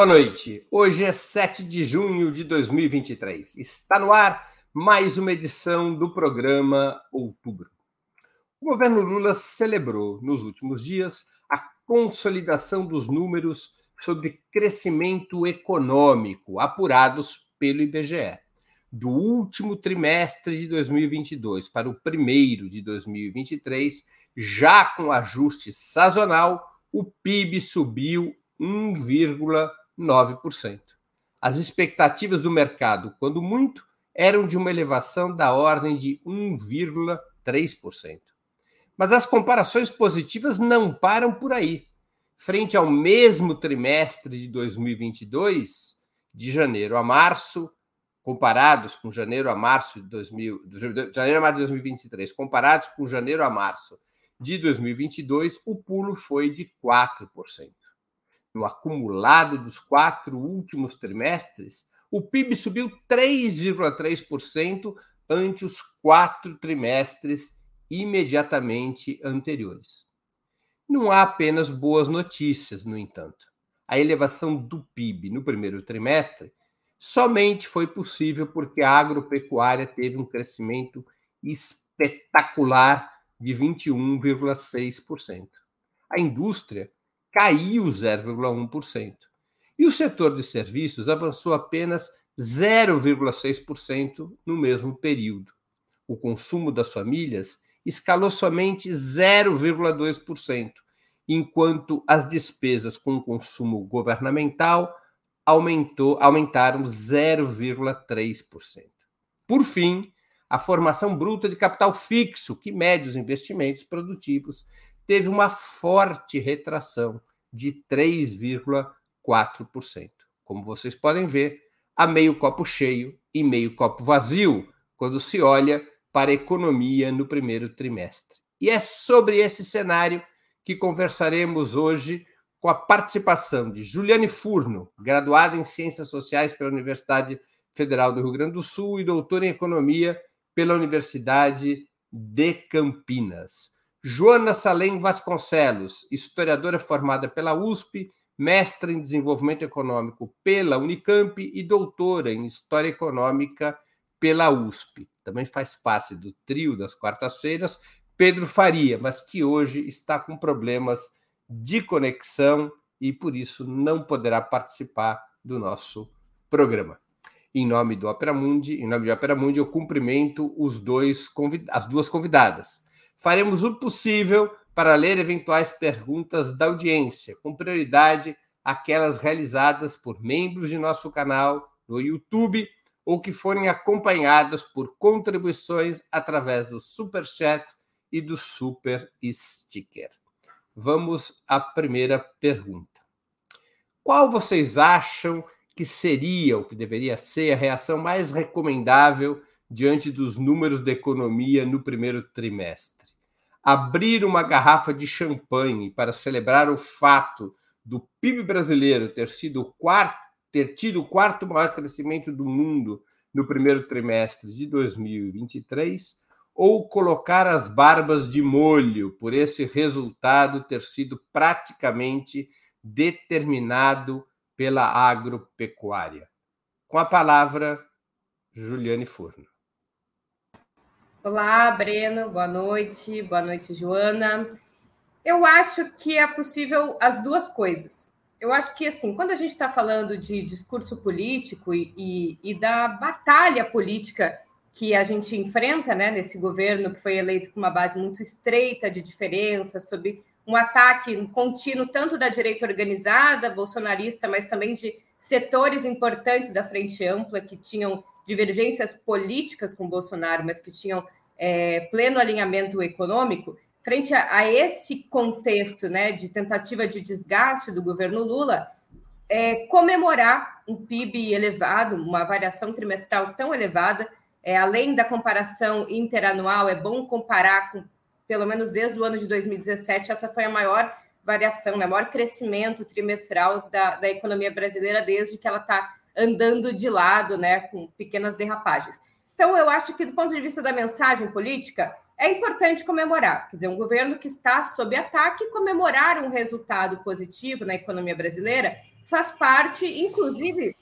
Boa noite. Hoje é 7 de junho de 2023. Está no ar mais uma edição do programa Outubro. O governo Lula celebrou nos últimos dias a consolidação dos números sobre crescimento econômico apurados pelo IBGE. Do último trimestre de 2022 para o primeiro de 2023, já com ajuste sazonal, o PIB subiu 1,9%. As expectativas do mercado, quando muito, eram de uma elevação da ordem de 1,3%. Mas as comparações positivas não param por aí. Frente ao mesmo trimestre de 2022, de janeiro a março, comparados com janeiro a março de 2000, janeiro a março de 2023, comparados com janeiro a março de 2022, o pulo foi de 4% no acumulado dos quatro últimos trimestres, o PIB subiu 3,3% ante os quatro trimestres imediatamente anteriores. Não há apenas boas notícias, no entanto. A elevação do PIB no primeiro trimestre somente foi possível porque a agropecuária teve um crescimento espetacular de 21,6%. A indústria caiu 0,1%. E o setor de serviços avançou apenas 0,6% no mesmo período. O consumo das famílias escalou somente 0,2%, enquanto as despesas com consumo governamental aumentou, aumentaram 0,3%. Por fim, a formação bruta de capital fixo, que mede os investimentos produtivos, teve uma forte retração de 3,4%. Como vocês podem ver, há meio copo cheio e meio copo vazio quando se olha para a economia no primeiro trimestre. E é sobre esse cenário que conversaremos hoje com a participação de Juliane Furno, graduada em Ciências Sociais pela Universidade Federal do Rio Grande do Sul e doutora em Economia pela Universidade de Campinas. Joana Salem Vasconcelos, historiadora formada pela USP, mestra em desenvolvimento econômico pela Unicamp e doutora em história econômica pela USP. Também faz parte do trio das quartas-feiras, Pedro Faria, mas que hoje está com problemas de conexão e por isso não poderá participar do nosso programa. Em nome do Opera Mundi, em nome do Opera Mundi, eu cumprimento os dois as duas convidadas. Faremos o possível para ler eventuais perguntas da audiência, com prioridade aquelas realizadas por membros de nosso canal no YouTube ou que forem acompanhadas por contribuições através do Super Chat e do Super Sticker. Vamos à primeira pergunta. Qual vocês acham que seria ou que deveria ser a reação mais recomendável diante dos números da economia no primeiro trimestre? Abrir uma garrafa de champanhe para celebrar o fato do PIB brasileiro ter sido quarto, ter tido o quarto maior crescimento do mundo no primeiro trimestre de 2023, ou colocar as barbas de molho por esse resultado ter sido praticamente determinado pela agropecuária. Com a palavra, Juliane Furno. Olá, Breno, boa noite. Boa noite, Joana. Eu acho que é possível as duas coisas. Eu acho que, assim, quando a gente está falando de discurso político e, e, e, da batalha política que a gente enfrenta né, nesse governo que foi eleito com uma base muito estreita de diferença, sobre um ataque contínuo tanto da direita organizada, bolsonarista, mas também de setores importantes da frente ampla que tinham divergências políticas com Bolsonaro, mas que tinham é, pleno alinhamento econômico, frente a, a, esse contexto né, de tentativa de desgaste do governo Lula, é, comemorar um PIB elevado, uma variação trimestral tão elevada, é, além da comparação interanual, é bom comparar com, pelo menos desde o ano de 2017, essa foi a maior variação, né, maior crescimento trimestral da, da economia brasileira desde que ela está andando de lado, né, com pequenas derrapagens. Então, eu acho que, do ponto de vista da mensagem política, é importante comemorar. Quer dizer, um governo que está sob ataque, comemorar um resultado positivo na economia brasileira faz parte, inclusive,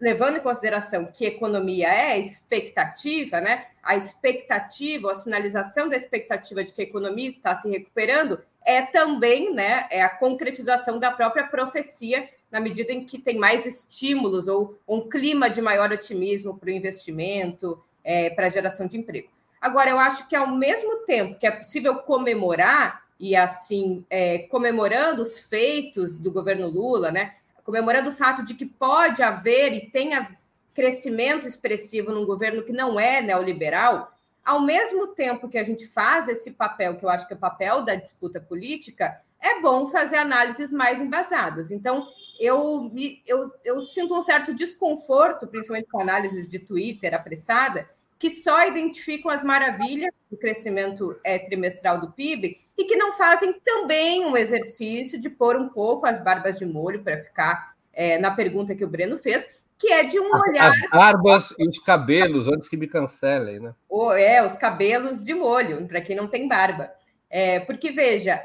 levando em consideração que economia é expectativa, né? A expectativa, a sinalização da expectativa de que a economia está se recuperando é também, né, é a concretização da própria profecia na medida em que tem mais estímulos ou um clima de maior otimismo para o investimento, é, para a geração de emprego. Agora, eu acho que ao mesmo tempo que é possível comemorar e assim é, comemorando os feitos do governo Lula, né, comemorando o fato de que pode haver e tenha crescimento expressivo num governo que não é neoliberal, ao mesmo tempo que a gente faz esse papel, que eu acho que é o papel da disputa política, é bom fazer análises mais embasadas. Então, eu, eu, eu sinto um certo desconforto, principalmente com análises de Twitter apressada, que só identificam as maravilhas do crescimento é, trimestral do PIB e que não fazem também um exercício de pôr um pouco as barbas de molho para ficar é, na pergunta que o Breno fez, que é de um olhar. As barbas e os cabelos, antes que me cancelem, né? O, é, os cabelos de molho, para quem não tem barba. É, porque, veja,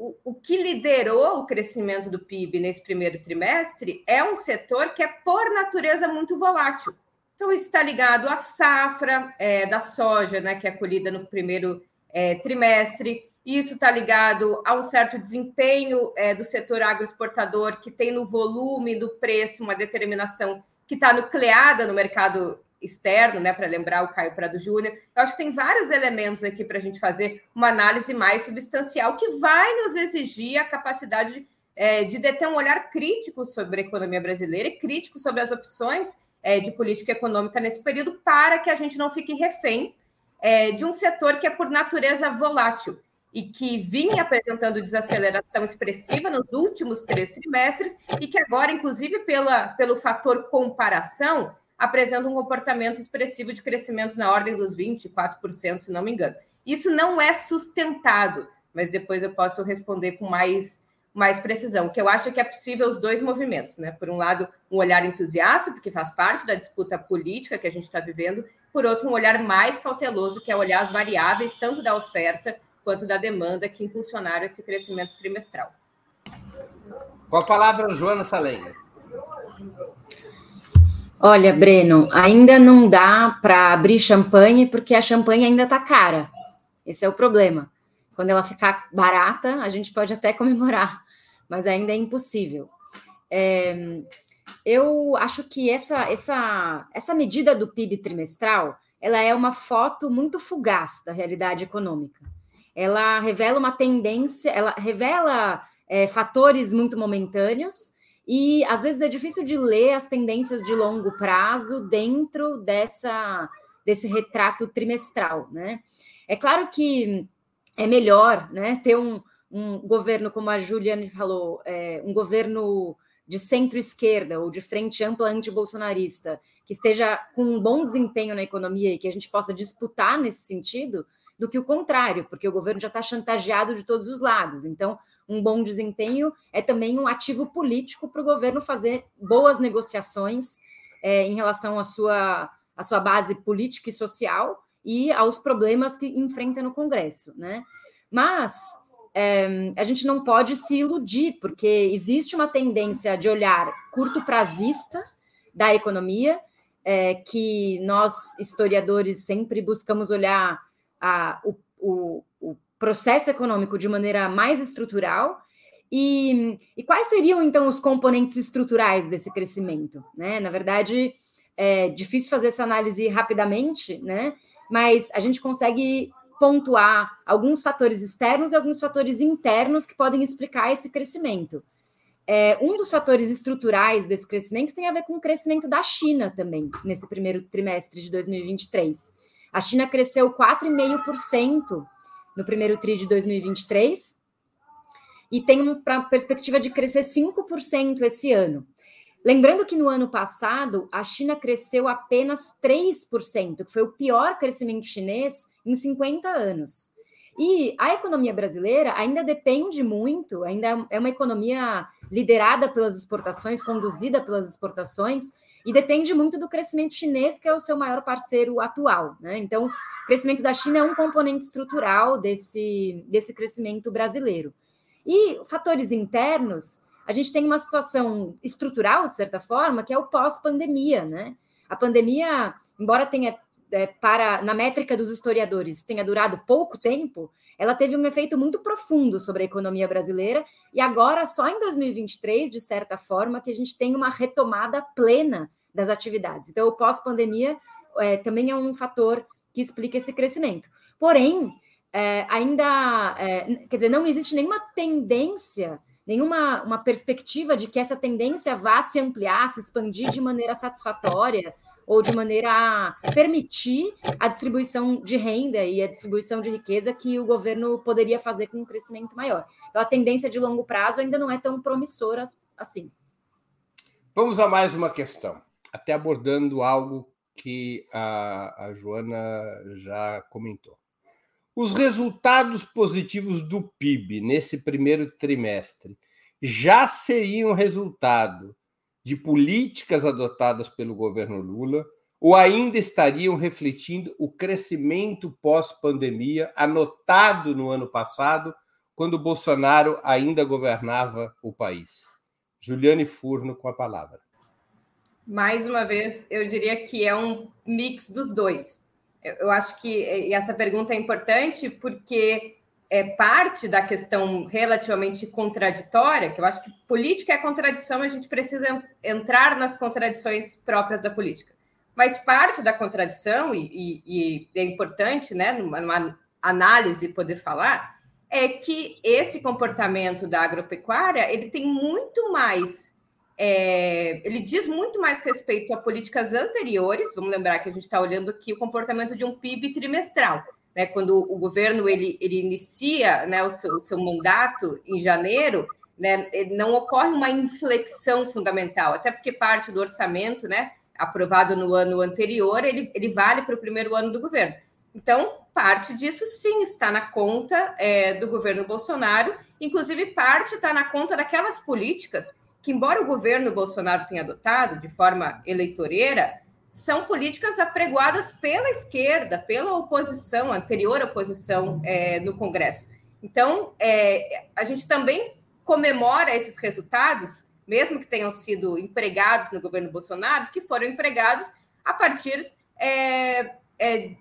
o, o que liderou o crescimento do PIB nesse primeiro trimestre é um setor que é, por natureza, muito volátil. Então, isso está ligado à safra é, da soja, né, que é colhida no primeiro é, trimestre, isso está ligado a um certo desempenho é, do setor agroexportador, que tem no volume do preço uma determinação que está nucleada no mercado externo, né? Para lembrar o Caio Prado Júnior. Eu acho que tem vários elementos aqui para a gente fazer uma análise mais substancial que vai nos exigir a capacidade de, é, de deter um olhar crítico sobre a economia brasileira e crítico sobre as opções é, de política econômica nesse período, para que a gente não fique refém é, de um setor que é por natureza volátil e que vinha apresentando desaceleração expressiva nos últimos três trimestres e que agora, inclusive pela, pelo fator comparação, apresenta um comportamento expressivo de crescimento na ordem dos 24%, se não me engano. Isso não é sustentado, mas depois eu posso responder com mais, mais precisão, que eu acho que é possível os dois movimentos, né? Por um lado, um olhar entusiasta, porque faz parte da disputa política que a gente está vivendo, por outro, um olhar mais cauteloso, que é olhar as variáveis, tanto da oferta quanto da demanda que impulsionaram esse crescimento trimestral. Com a palavra, Joana Salenga. Olha, Breno, ainda não dá para abrir champanhe porque a champanhe ainda está cara. Esse é o problema. Quando ela ficar barata, a gente pode até comemorar, mas ainda é impossível. É, eu acho que essa, essa, essa medida do PIB trimestral ela é uma foto muito fugaz da realidade econômica ela revela uma tendência, ela revela é, fatores muito momentâneos e às vezes é difícil de ler as tendências de longo prazo dentro dessa desse retrato trimestral, né? É claro que é melhor, né, ter um, um governo como a Juliane falou, é, um governo de centro-esquerda ou de frente ampla anti-bolsonarista que esteja com um bom desempenho na economia e que a gente possa disputar nesse sentido, do que o contrário, porque o governo já está chantageado de todos os lados. Então, um bom desempenho é também um ativo político para o governo fazer boas negociações é, em relação à sua, à sua base política e social e aos problemas que enfrenta no Congresso, né? Mas é, a gente não pode se iludir, porque existe uma tendência de olhar curto prazista da economia, é, que nós, historiadores, sempre buscamos olhar a, o, o, processo econômico de maneira mais estrutural. E, e, quais seriam, então, os componentes estruturais desse crescimento? Né? Na verdade, é difícil fazer essa análise rapidamente, né? mas a gente consegue pontuar alguns fatores externos e alguns fatores internos que podem explicar esse crescimento. É, um dos fatores estruturais desse crescimento tem a ver com o crescimento da China também, nesse primeiro trimestre de 2023. A China cresceu 4,5% no primeiro TRI de 2023 e tem uma perspectiva de crescer 5% esse ano. Lembrando que no ano passado a China cresceu apenas 3%, que foi o pior crescimento chinês em 50 anos. E a economia brasileira ainda depende muito, ainda é uma economia liderada pelas exportações, conduzida pelas exportações, e depende muito do crescimento chinês, que é o seu maior parceiro atual. Né? Então, o crescimento da China é um componente estrutural desse, desse crescimento brasileiro. E fatores internos, a gente tem uma situação estrutural, de certa forma, que é o pós-pandemia, né? A pandemia, embora tenha é, para na métrica dos historiadores tenha durado pouco tempo, ela teve um efeito muito profundo sobre a economia brasileira e agora só em 2023, de certa forma, que a gente tem uma retomada plena das atividades. Então, o pós-pandemia é, também é um fator que explica esse crescimento. Porém, é, ainda, é, quer dizer, não existe nenhuma tendência, nenhuma uma perspectiva de que essa tendência vá se ampliar, se expandir de maneira satisfatória ou de maneira a permitir a distribuição de renda e a distribuição de riqueza que o governo poderia fazer com um crescimento maior. Então, a tendência de longo prazo ainda não é tão promissora assim. Vamos a mais uma questão, até abordando algo que a, a Joana já comentou. Os resultados positivos do PIB nesse primeiro trimestre já seriam resultado de políticas adotadas pelo governo Lula ou ainda estariam refletindo o crescimento pós-pandemia anotado no ano passado, quando Bolsonaro ainda governava o país? Juliane Furno com a palavra. Mais uma vez, eu diria que é um mix dos dois. Eu acho que essa pergunta é importante porque é parte da questão relativamente contraditória, que eu acho que política é contradição, a gente precisa entrar nas contradições próprias da política. Mas parte da contradição, e, e, e é importante, né, numa, numa análise poder falar, é que esse comportamento da agropecuária ele tem muito mais, é, ele diz muito mais respeito a políticas anteriores. Vamos lembrar que a gente está olhando aqui o comportamento de um PIB trimestral né, quando o governo ele, ele inicia né, o, seu, o seu mandato em janeiro, né, não ocorre uma inflexão fundamental, até porque parte do orçamento, né, aprovado no ano anterior, ele, ele vale para o primeiro ano do governo. Então, parte disso sim está na conta é, do governo Bolsonaro, inclusive parte está na conta daquelas políticas que, embora o governo Bolsonaro tenha adotado de forma eleitoreira, são políticas apregoadas pela esquerda, pela oposição, anterior oposição é, no Congresso. Então, é, a gente também comemora esses resultados, mesmo que tenham sido empregados no governo Bolsonaro, que foram empregados a partir é, é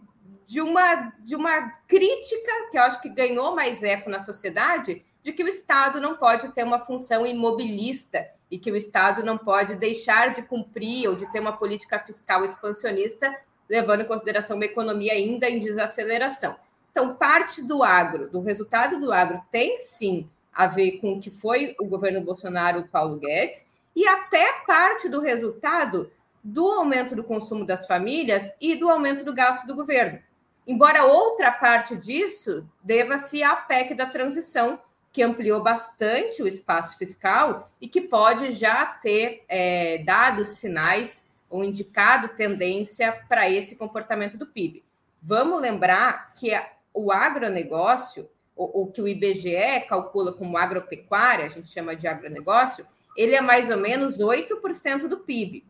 de, uma, de uma crítica, que eu acho que ganhou mais eco na sociedade, de que o Estado não pode ter uma função imobilista e que o Estado não pode deixar de cumprir ou de ter uma política fiscal expansionista, levando em consideração uma economia ainda em desaceleração. Então, parte do agro, do resultado do agro, tem sim a ver com o que foi o governo Bolsonaro, Paulo Guedes, e até parte do resultado do aumento do consumo das famílias e do aumento do gasto do governo. Embora outra parte disso deva-se à PEC da transição, que ampliou bastante o espaço fiscal e que pode já ter é, dado sinais ou indicado tendência para esse comportamento do PIB. Vamos lembrar que o agronegócio, o, o que o IBGE calcula como agropecuária, a gente chama de agronegócio, ele é mais ou menos 8% do PIB.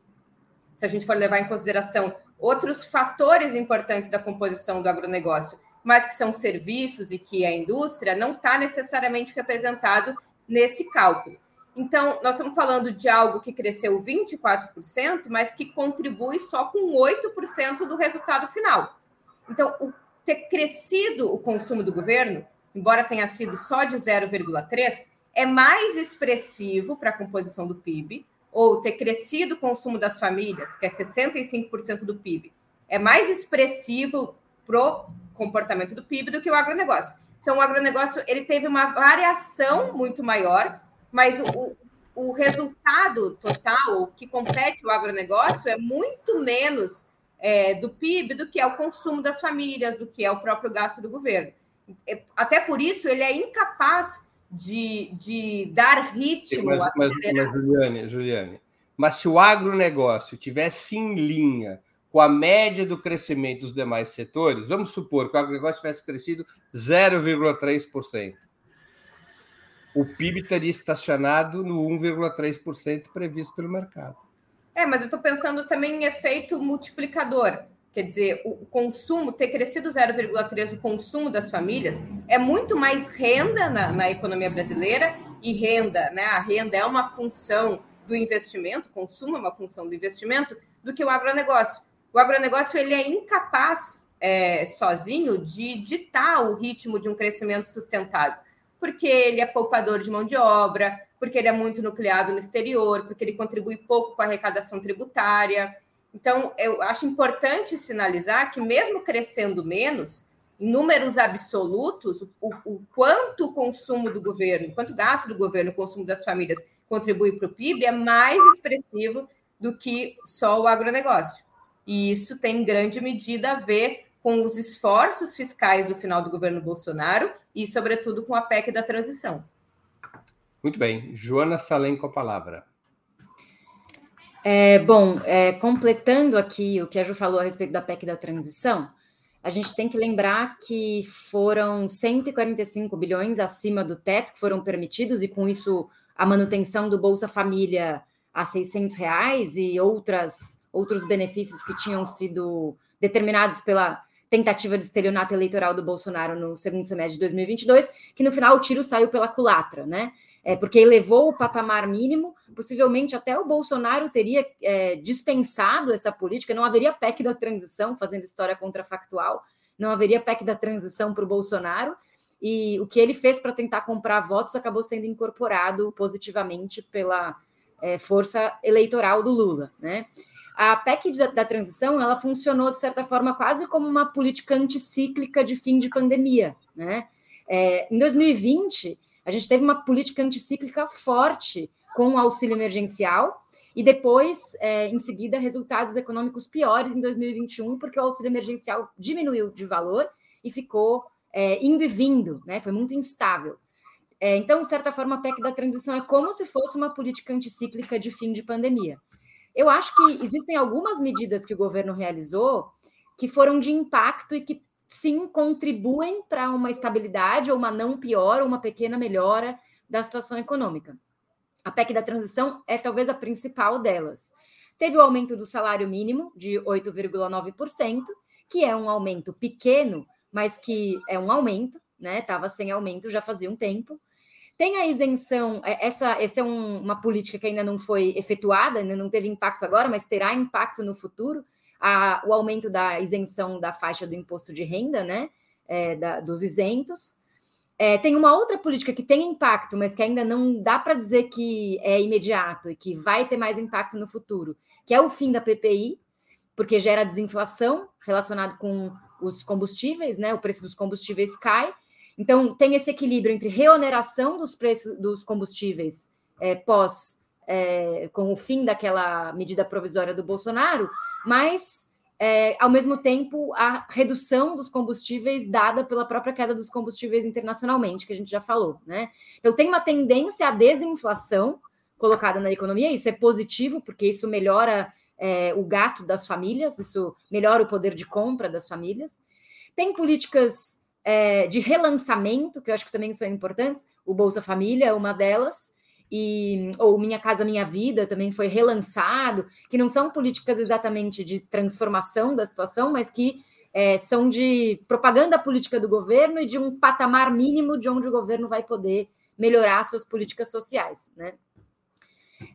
Se a gente for levar em consideração outros fatores importantes da composição do agronegócio, mas que são serviços e que a indústria não está necessariamente representado nesse cálculo. Então, nós estamos falando de algo que cresceu 24%, mas que contribui só com 8% do resultado final. Então, o ter crescido o consumo do governo, embora tenha sido só de 0,3%, é mais expressivo para a composição do PIB, ou ter crescido o consumo das famílias, que é 65% do PIB, é mais expressivo para o comportamento do PIB do que o agronegócio. Então, o agronegócio ele teve uma variação muito maior, mas o, o resultado total, que compete o agronegócio, é muito menos é, do PIB do que é o consumo das famílias, do que é o próprio gasto do governo. É, até por isso, ele é incapaz de, de dar ritmo. Mas, mas, mas, Juliane, Juliane, mas se o agronegócio tivesse em linha com a média do crescimento dos demais setores, vamos supor que o agronegócio tivesse crescido 0,3%. O PIB teria estacionado no 1,3% previsto pelo mercado. É, mas eu estou pensando também em efeito multiplicador. Quer dizer, o consumo, ter crescido 0,3% o consumo das famílias, é muito mais renda na, na economia brasileira e renda, né? A renda é uma função do investimento, consumo é uma função do investimento, do que o agronegócio. O agronegócio ele é incapaz é, sozinho de ditar o ritmo de um crescimento sustentável, porque ele é poupador de mão de obra, porque ele é muito nucleado no exterior, porque ele contribui pouco com a arrecadação tributária. Então, eu acho importante sinalizar que, mesmo crescendo menos, em números absolutos, o, o quanto o consumo do governo, quanto o gasto do governo, o consumo das famílias contribui para o PIB é mais expressivo do que só o agronegócio. E isso tem grande medida a ver com os esforços fiscais do final do governo Bolsonaro e, sobretudo, com a PEC da transição. Muito bem. Joana Salem com a palavra. É, bom, é, completando aqui o que a Ju falou a respeito da PEC da transição, a gente tem que lembrar que foram 145 bilhões acima do teto que foram permitidos, e com isso a manutenção do Bolsa Família a 600 reais e outras, outros benefícios que tinham sido determinados pela tentativa de estelionato eleitoral do Bolsonaro no segundo semestre de 2022, que no final o tiro saiu pela culatra, né? É, porque elevou o patamar mínimo, possivelmente até o Bolsonaro teria é, dispensado essa política, não haveria PEC da transição, fazendo história contrafactual, não haveria PEC da transição para o Bolsonaro, e o que ele fez para tentar comprar votos acabou sendo incorporado positivamente pela é, força eleitoral do Lula, né? A PEC da, da, transição ela funcionou de certa forma quase como uma política anticíclica de fim de pandemia, né? É, em 2020 a gente teve uma política anticíclica forte com o auxílio emergencial e depois, é, em seguida, resultados econômicos piores em 2021 porque o auxílio emergencial diminuiu de valor e ficou é, indo e vindo, né? Foi muito instável. É, então, de certa forma, a PEC da transição é como se fosse uma política anticíclica de fim de pandemia. Eu acho que existem algumas medidas que o governo realizou que foram de impacto e que sim contribuem para uma estabilidade ou uma não pior ou uma pequena melhora da situação econômica. A PEC da transição é talvez a principal delas. Teve o aumento do salário mínimo de 8,9%, que é um aumento pequeno mas que é um aumento, né? Estava sem aumento já fazia um tempo. Tem a isenção, é, essa, essa é um, uma política que ainda não foi efetuada, ainda não teve impacto agora, mas terá impacto no futuro, a, o aumento da isenção da faixa do imposto de renda, né? É, da, dos isentos. É, tem uma outra política que tem impacto, mas que ainda não dá para dizer que é imediato e que vai ter mais impacto no futuro, que é o fim da PPI, porque gera desinflação relacionado com os combustíveis, né? O preço dos combustíveis cai. Então, tem esse equilíbrio entre reoneração dos preços dos combustíveis é, pós, é, com o fim daquela medida provisória do Bolsonaro, mas, é, ao mesmo tempo, a redução dos combustíveis dada pela própria queda dos combustíveis internacionalmente, que a gente já falou, né? Então, tem uma tendência à desinflação colocada na economia, isso é positivo, porque isso melhora é, o gasto das famílias, isso melhora o poder de compra das famílias. Tem políticas é, de relançamento, que eu acho que também são importantes, o Bolsa Família é uma delas, e ou Minha Casa Minha Vida também foi relançado, que não são políticas exatamente de transformação da situação, mas que é, são de propaganda política do governo e de um patamar mínimo de onde o governo vai poder melhorar suas políticas sociais, né?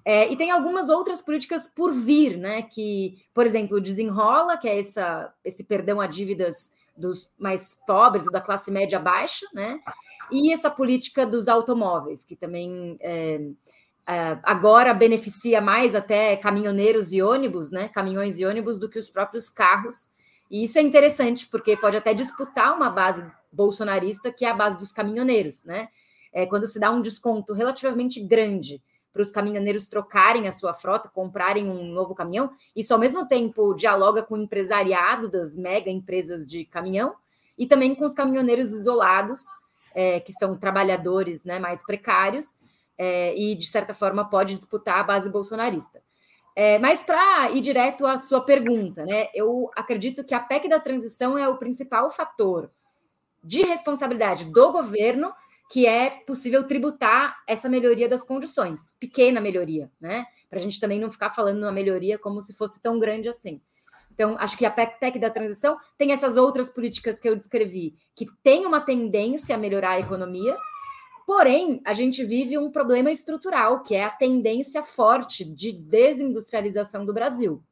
É, e tem algumas outras políticas por vir, né? Que, por exemplo, desenrola, que é essa, esse perdão a dívidas dos mais pobres ou da classe média baixa, né? E essa política dos automóveis, que também é, é, agora beneficia mais até caminhoneiros e ônibus, né? Caminhões e ônibus do que os próprios carros. E isso é interessante, porque pode até disputar uma base bolsonarista, que é a base dos caminhoneiros, né? É, quando se dá um desconto relativamente grande para os caminhoneiros trocarem a sua frota, comprarem um novo caminhão. Isso, ao mesmo tempo, dialoga com o empresariado das mega empresas de caminhão e também com os caminhoneiros isolados, é, que são trabalhadores né, mais precários, é, e, de certa forma, pode disputar a base bolsonarista. É, mas para ir direto à sua pergunta, né, eu acredito que a PEC da transição é o principal fator de responsabilidade do governo que é possível tributar essa melhoria das condições, pequena melhoria, né? Para a gente também não ficar falando uma melhoria como se fosse tão grande assim. Então, acho que a PEC da transição tem essas outras políticas que eu descrevi, que tem uma tendência a melhorar a economia, porém, a gente vive um problema estrutural, que é a tendência forte de desindustrialização do Brasil.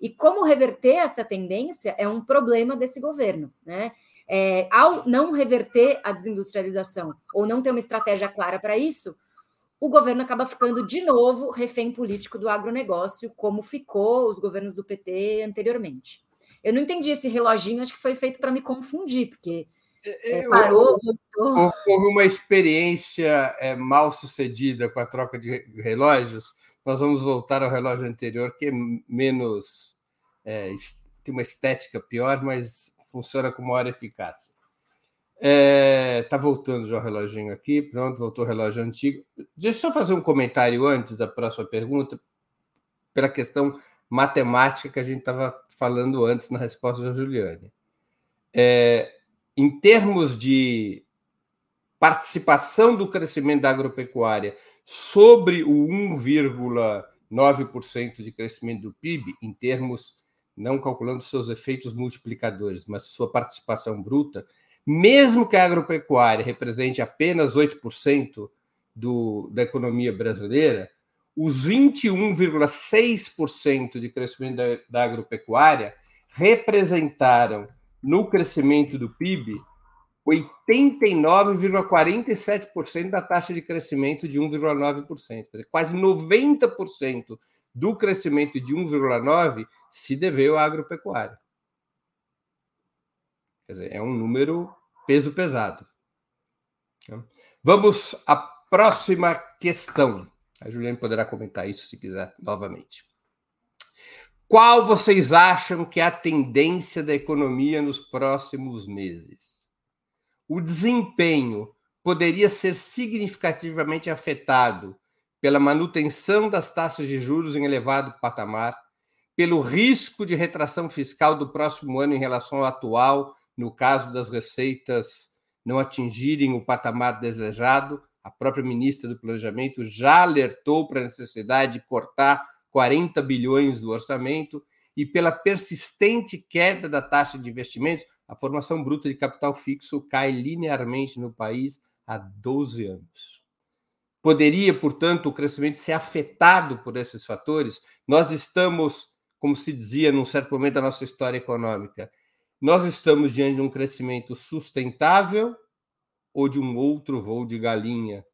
E como reverter essa tendência é um problema desse governo, né? É, ao não reverter a desindustrialização ou não ter uma estratégia clara para isso, o governo acaba ficando de novo refém político do agronegócio, como ficou os governos do PT anteriormente. Eu não entendi esse reloginho, acho que foi feito para me confundir, porque é, é parou, voltou. Houve uma experiência é, mal sucedida com a troca de relógios. Nós vamos voltar ao relógio anterior, que é menos. É, tem uma estética pior, mas funciona com maior eficácia. É, tá voltando já o reloginho aqui, pronto, voltou o relógio antigo. Deixa eu fazer um comentário antes da próxima pergunta, pela questão matemática que a gente estava falando antes na resposta da Juliane. É, em termos de participação do crescimento da agropecuária sobre o 1,9% de crescimento do PIB, em termos, não calculando seus efeitos multiplicadores, mas sua participação bruta, mesmo que a agropecuária represente apenas 8% do, da economia brasileira, os 21,6% de crescimento da, da agropecuária representaram no crescimento do PIB 89,47% da taxa de crescimento de 1,9%. Quase 90% do crescimento de 1,9% se deveu à agropecuária. Quer dizer, é um número peso pesado. Vamos à próxima questão. A Juliane poderá comentar isso se quiser novamente. Qual vocês acham que é a tendência da economia nos próximos meses? O desempenho poderia ser significativamente afetado pela manutenção das taxas de juros em elevado patamar, pelo risco de retração fiscal do próximo ano em relação ao atual, no caso das receitas não atingirem o patamar desejado, a própria ministra do Planejamento já alertou para a necessidade de cortar 40 bilhões do orçamento e pela persistente queda da taxa de investimentos, a formação bruta de capital fixo cai linearmente no país há 12 anos. Poderia, portanto, o crescimento ser afetado por esses fatores? Nós estamos, como se dizia num certo momento da nossa história econômica, nós estamos diante de um crescimento sustentável ou de um outro voo de galinha?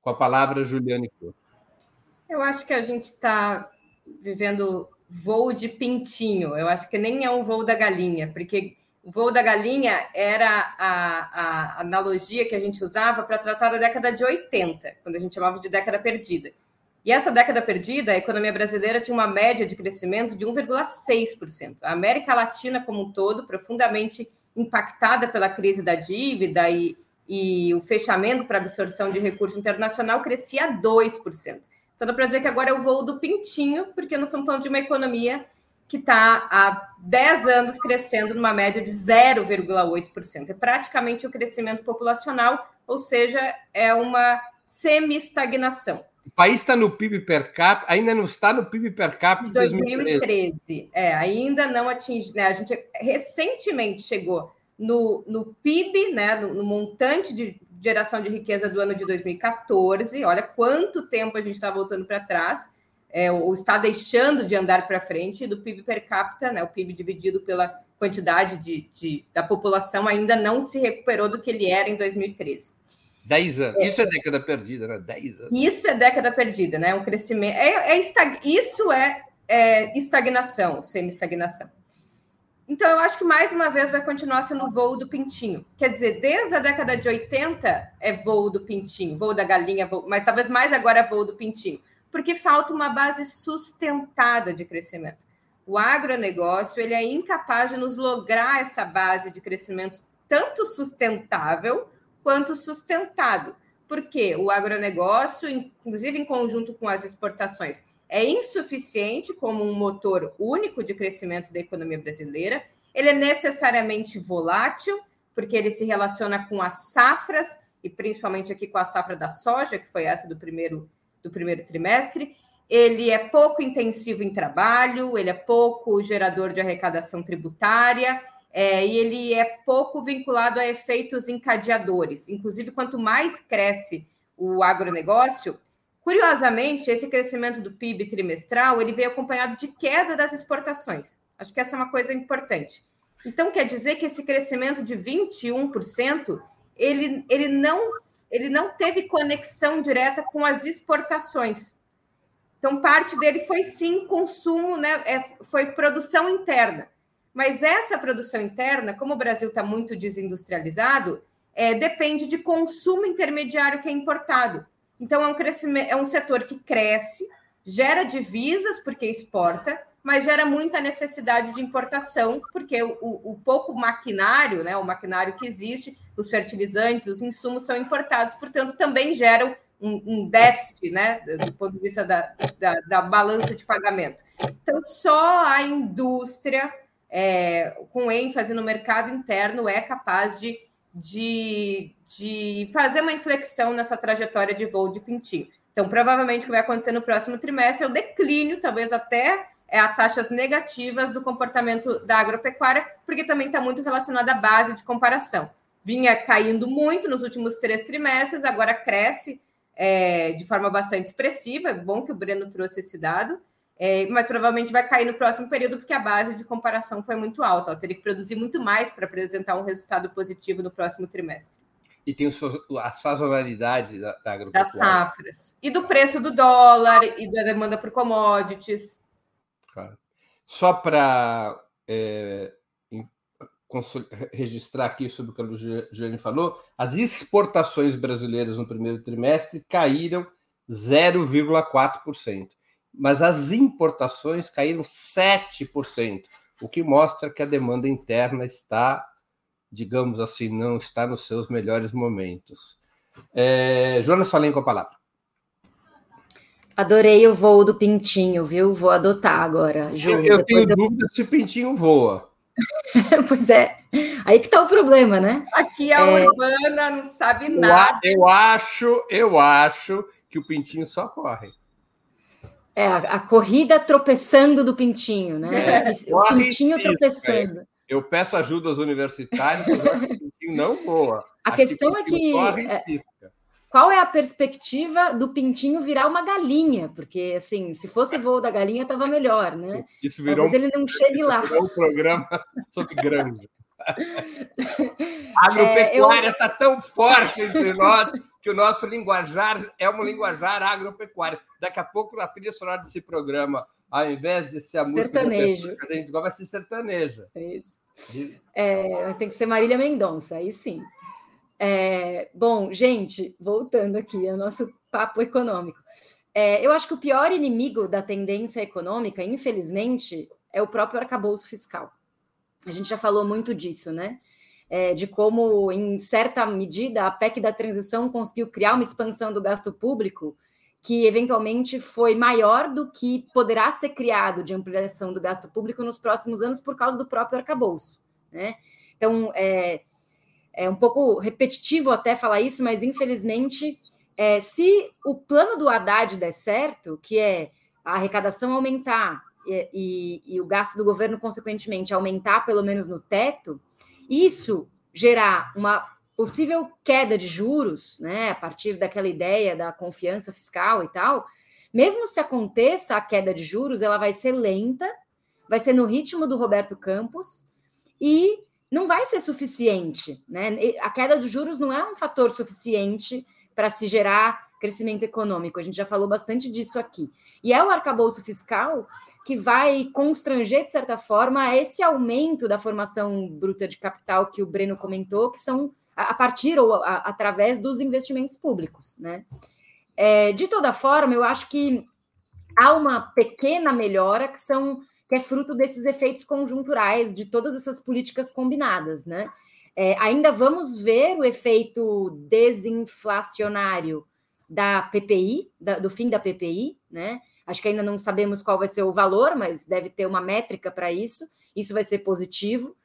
Com a palavra, Juliane Eu acho que a gente está vivendo voo de pintinho. Eu acho que nem é um voo da galinha, porque o voo da galinha era a, a analogia que a gente usava para tratar da década de 80, quando a gente chamava de década perdida. E essa década perdida, a economia brasileira tinha uma média de crescimento de 1,6%. A América Latina como um todo, profundamente impactada pela crise da dívida e, e o fechamento para absorção de recurso internacional crescia 2%. Então dá para dizer que agora é o voo do pintinho, porque nós estamos falando de uma economia que está há 10 anos crescendo numa média de 0,8%. É praticamente o crescimento populacional, ou seja, é uma semi-estagnação. O país está no PIB per capita, ainda não está no PIB per capita de 2013. 2013. É, ainda não atinge, né? A gente recentemente chegou no, no PIB, né, no, no, montante de geração de riqueza do ano de 2014. Olha quanto tempo a gente está voltando para trás, é, ou está deixando de andar para frente, do PIB per capita, né, o PIB dividido pela quantidade de, de, da população, ainda não se recuperou do que ele era em 2013. 10 anos. É. Isso é década perdida, né? 10 anos. Isso é década perdida, né? Um crescimento. É, é estag... Isso é, é estagnação, semi-estagnação. Então, eu acho que mais uma vez vai continuar sendo voo do pintinho. Quer dizer, desde a década de 80 é voo do pintinho, voo da galinha, voo... mas talvez mais agora é voo do pintinho, porque falta uma base sustentada de crescimento. O agronegócio ele é incapaz de nos lograr essa base de crescimento tanto sustentável quanto sustentado. Porque o agronegócio, inclusive em conjunto com as exportações, é insuficiente como um motor único de crescimento da economia brasileira. Ele é necessariamente volátil, porque ele se relaciona com as safras, e principalmente aqui com a safra da soja, que foi essa do primeiro, do primeiro trimestre. Ele é pouco intensivo em trabalho, ele é pouco gerador de arrecadação tributária, é, e ele é pouco vinculado a efeitos encadeadores. Inclusive, quanto mais cresce o agronegócio, curiosamente, esse crescimento do PIB trimestral ele veio acompanhado de queda das exportações. Acho que essa é uma coisa importante. Então, quer dizer que esse crescimento de 21%, ele, ele, não, ele não teve conexão direta com as exportações. Então, parte dele foi sim consumo, né? É, foi produção interna. Mas essa produção interna, como o Brasil está muito desindustrializado, é, depende de consumo intermediário que é importado. Então, é um, crescimento, é um setor que cresce, gera divisas, porque exporta, mas gera muita necessidade de importação, porque o, o, pouco maquinário, né, o maquinário que existe, os fertilizantes, os insumos são importados, portanto, também geram um, um déficit, né, do ponto de vista da, da, da balança de pagamento. Então, só a indústria, é, com ênfase no mercado interno, é capaz de, de, de fazer uma inflexão nessa trajetória de voo de pintinho. Então, provavelmente o que vai acontecer no próximo trimestre é o declínio, talvez até é, a taxas negativas do comportamento da agropecuária, porque também está muito relacionado à base de comparação. Vinha caindo muito nos últimos três trimestres, agora cresce é, de forma bastante expressiva. É bom que o Breno trouxe esse dado, é, mas provavelmente vai cair no próximo período, porque a base de comparação foi muito alta. Ela teria que produzir muito mais para apresentar um resultado positivo no próximo trimestre. E tem a sazonalidade da, da agropecuária. Das safras. E do preço do dólar, e da demanda por commodities. Claro. Só para é, registrar aqui sobre o que a Luciane falou, as exportações brasileiras no primeiro trimestre caíram 0,4%, mas as importações caíram 7%, o que mostra que a demanda interna está, digamos assim, não está nos seus melhores momentos. É, Jonas Falem com a palavra. Adorei o voo do Pintinho, viu? Vou adotar agora. Ju, eu, eu tenho eu... dúvida se o Pintinho voa. pois é, aí que tá o problema, né? Aqui a é... urbana não sabe nada. Eu acho, eu acho que o pintinho só corre. É, a, a corrida tropeçando do pintinho, né? É, o pintinho cisca, tropeçando. Eu peço ajuda aos universitários, mas o pintinho não voa. A acho questão que é que. Corre é, qual é a perspectiva do pintinho virar uma galinha? Porque, assim, se fosse voo da galinha, estava melhor, né? Isso virou Talvez ele não chegue lá. Virou um programa sobre grande. A agropecuária está é, eu... Tá tão forte entre nós que o nosso linguajar é um linguajar agropecuário. Daqui a pouco, a trilha sonora desse programa, ao invés de ser a música sertanejo. que a gente gosta, vai ser sertaneja. É isso. É, mas tem que ser Marília Mendonça, aí sim. É, bom, gente, voltando aqui ao nosso papo econômico. É, eu acho que o pior inimigo da tendência econômica, infelizmente, é o próprio arcabouço fiscal. A gente já falou muito disso, né? É, de como, em certa medida, a PEC da transição conseguiu criar uma expansão do gasto público que, eventualmente, foi maior do que poderá ser criado de ampliação do gasto público nos próximos anos por causa do próprio arcabouço, né? Então, é, é um pouco repetitivo até falar isso, mas infelizmente, é, se o plano do Haddad der certo, que é a arrecadação aumentar e, e, e o gasto do governo, consequentemente, aumentar pelo menos no teto, isso gerar uma possível queda de juros, né, a partir daquela ideia da confiança fiscal e tal, mesmo se aconteça a queda de juros, ela vai ser lenta, vai ser no ritmo do Roberto Campos e não vai ser suficiente. Né? A queda dos juros não é um fator suficiente para se gerar crescimento econômico. A gente já falou bastante disso aqui. E é o arcabouço fiscal que vai constranger, de certa forma, esse aumento da formação bruta de capital que o Breno comentou, que são a partir ou a, através dos investimentos públicos. Né? É, de toda forma, eu acho que há uma pequena melhora que são que é fruto desses efeitos conjunturais de todas essas políticas combinadas, né? É, ainda vamos ver o efeito desinflacionário da PPI, da, do fim da PPI, né? Acho que ainda não sabemos qual vai ser o valor, mas deve ter uma métrica para isso. Isso vai ser positivo.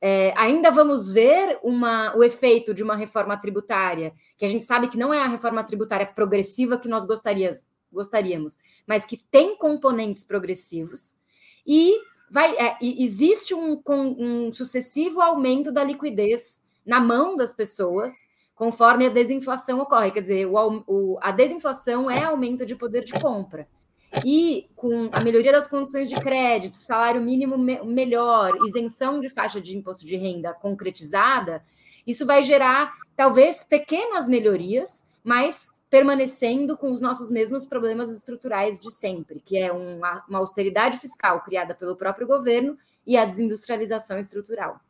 É, ainda vamos ver uma, o efeito de uma reforma tributária, que a gente sabe que não é a reforma tributária progressiva que nós gostaríamos, gostaríamos mas que tem componentes progressivos. E vai é, existe um, um sucessivo aumento da liquidez na mão das pessoas conforme a desinflação ocorre. Quer dizer, o, o, a desinflação é aumento de poder de compra. E com a melhoria das condições de crédito, salário mínimo me melhor, isenção de faixa de imposto de renda concretizada, isso vai gerar talvez pequenas melhorias, mas permanecendo com os nossos mesmos problemas estruturais de sempre, que é uma, uma austeridade fiscal criada pelo próprio governo e a desindustrialização estrutural.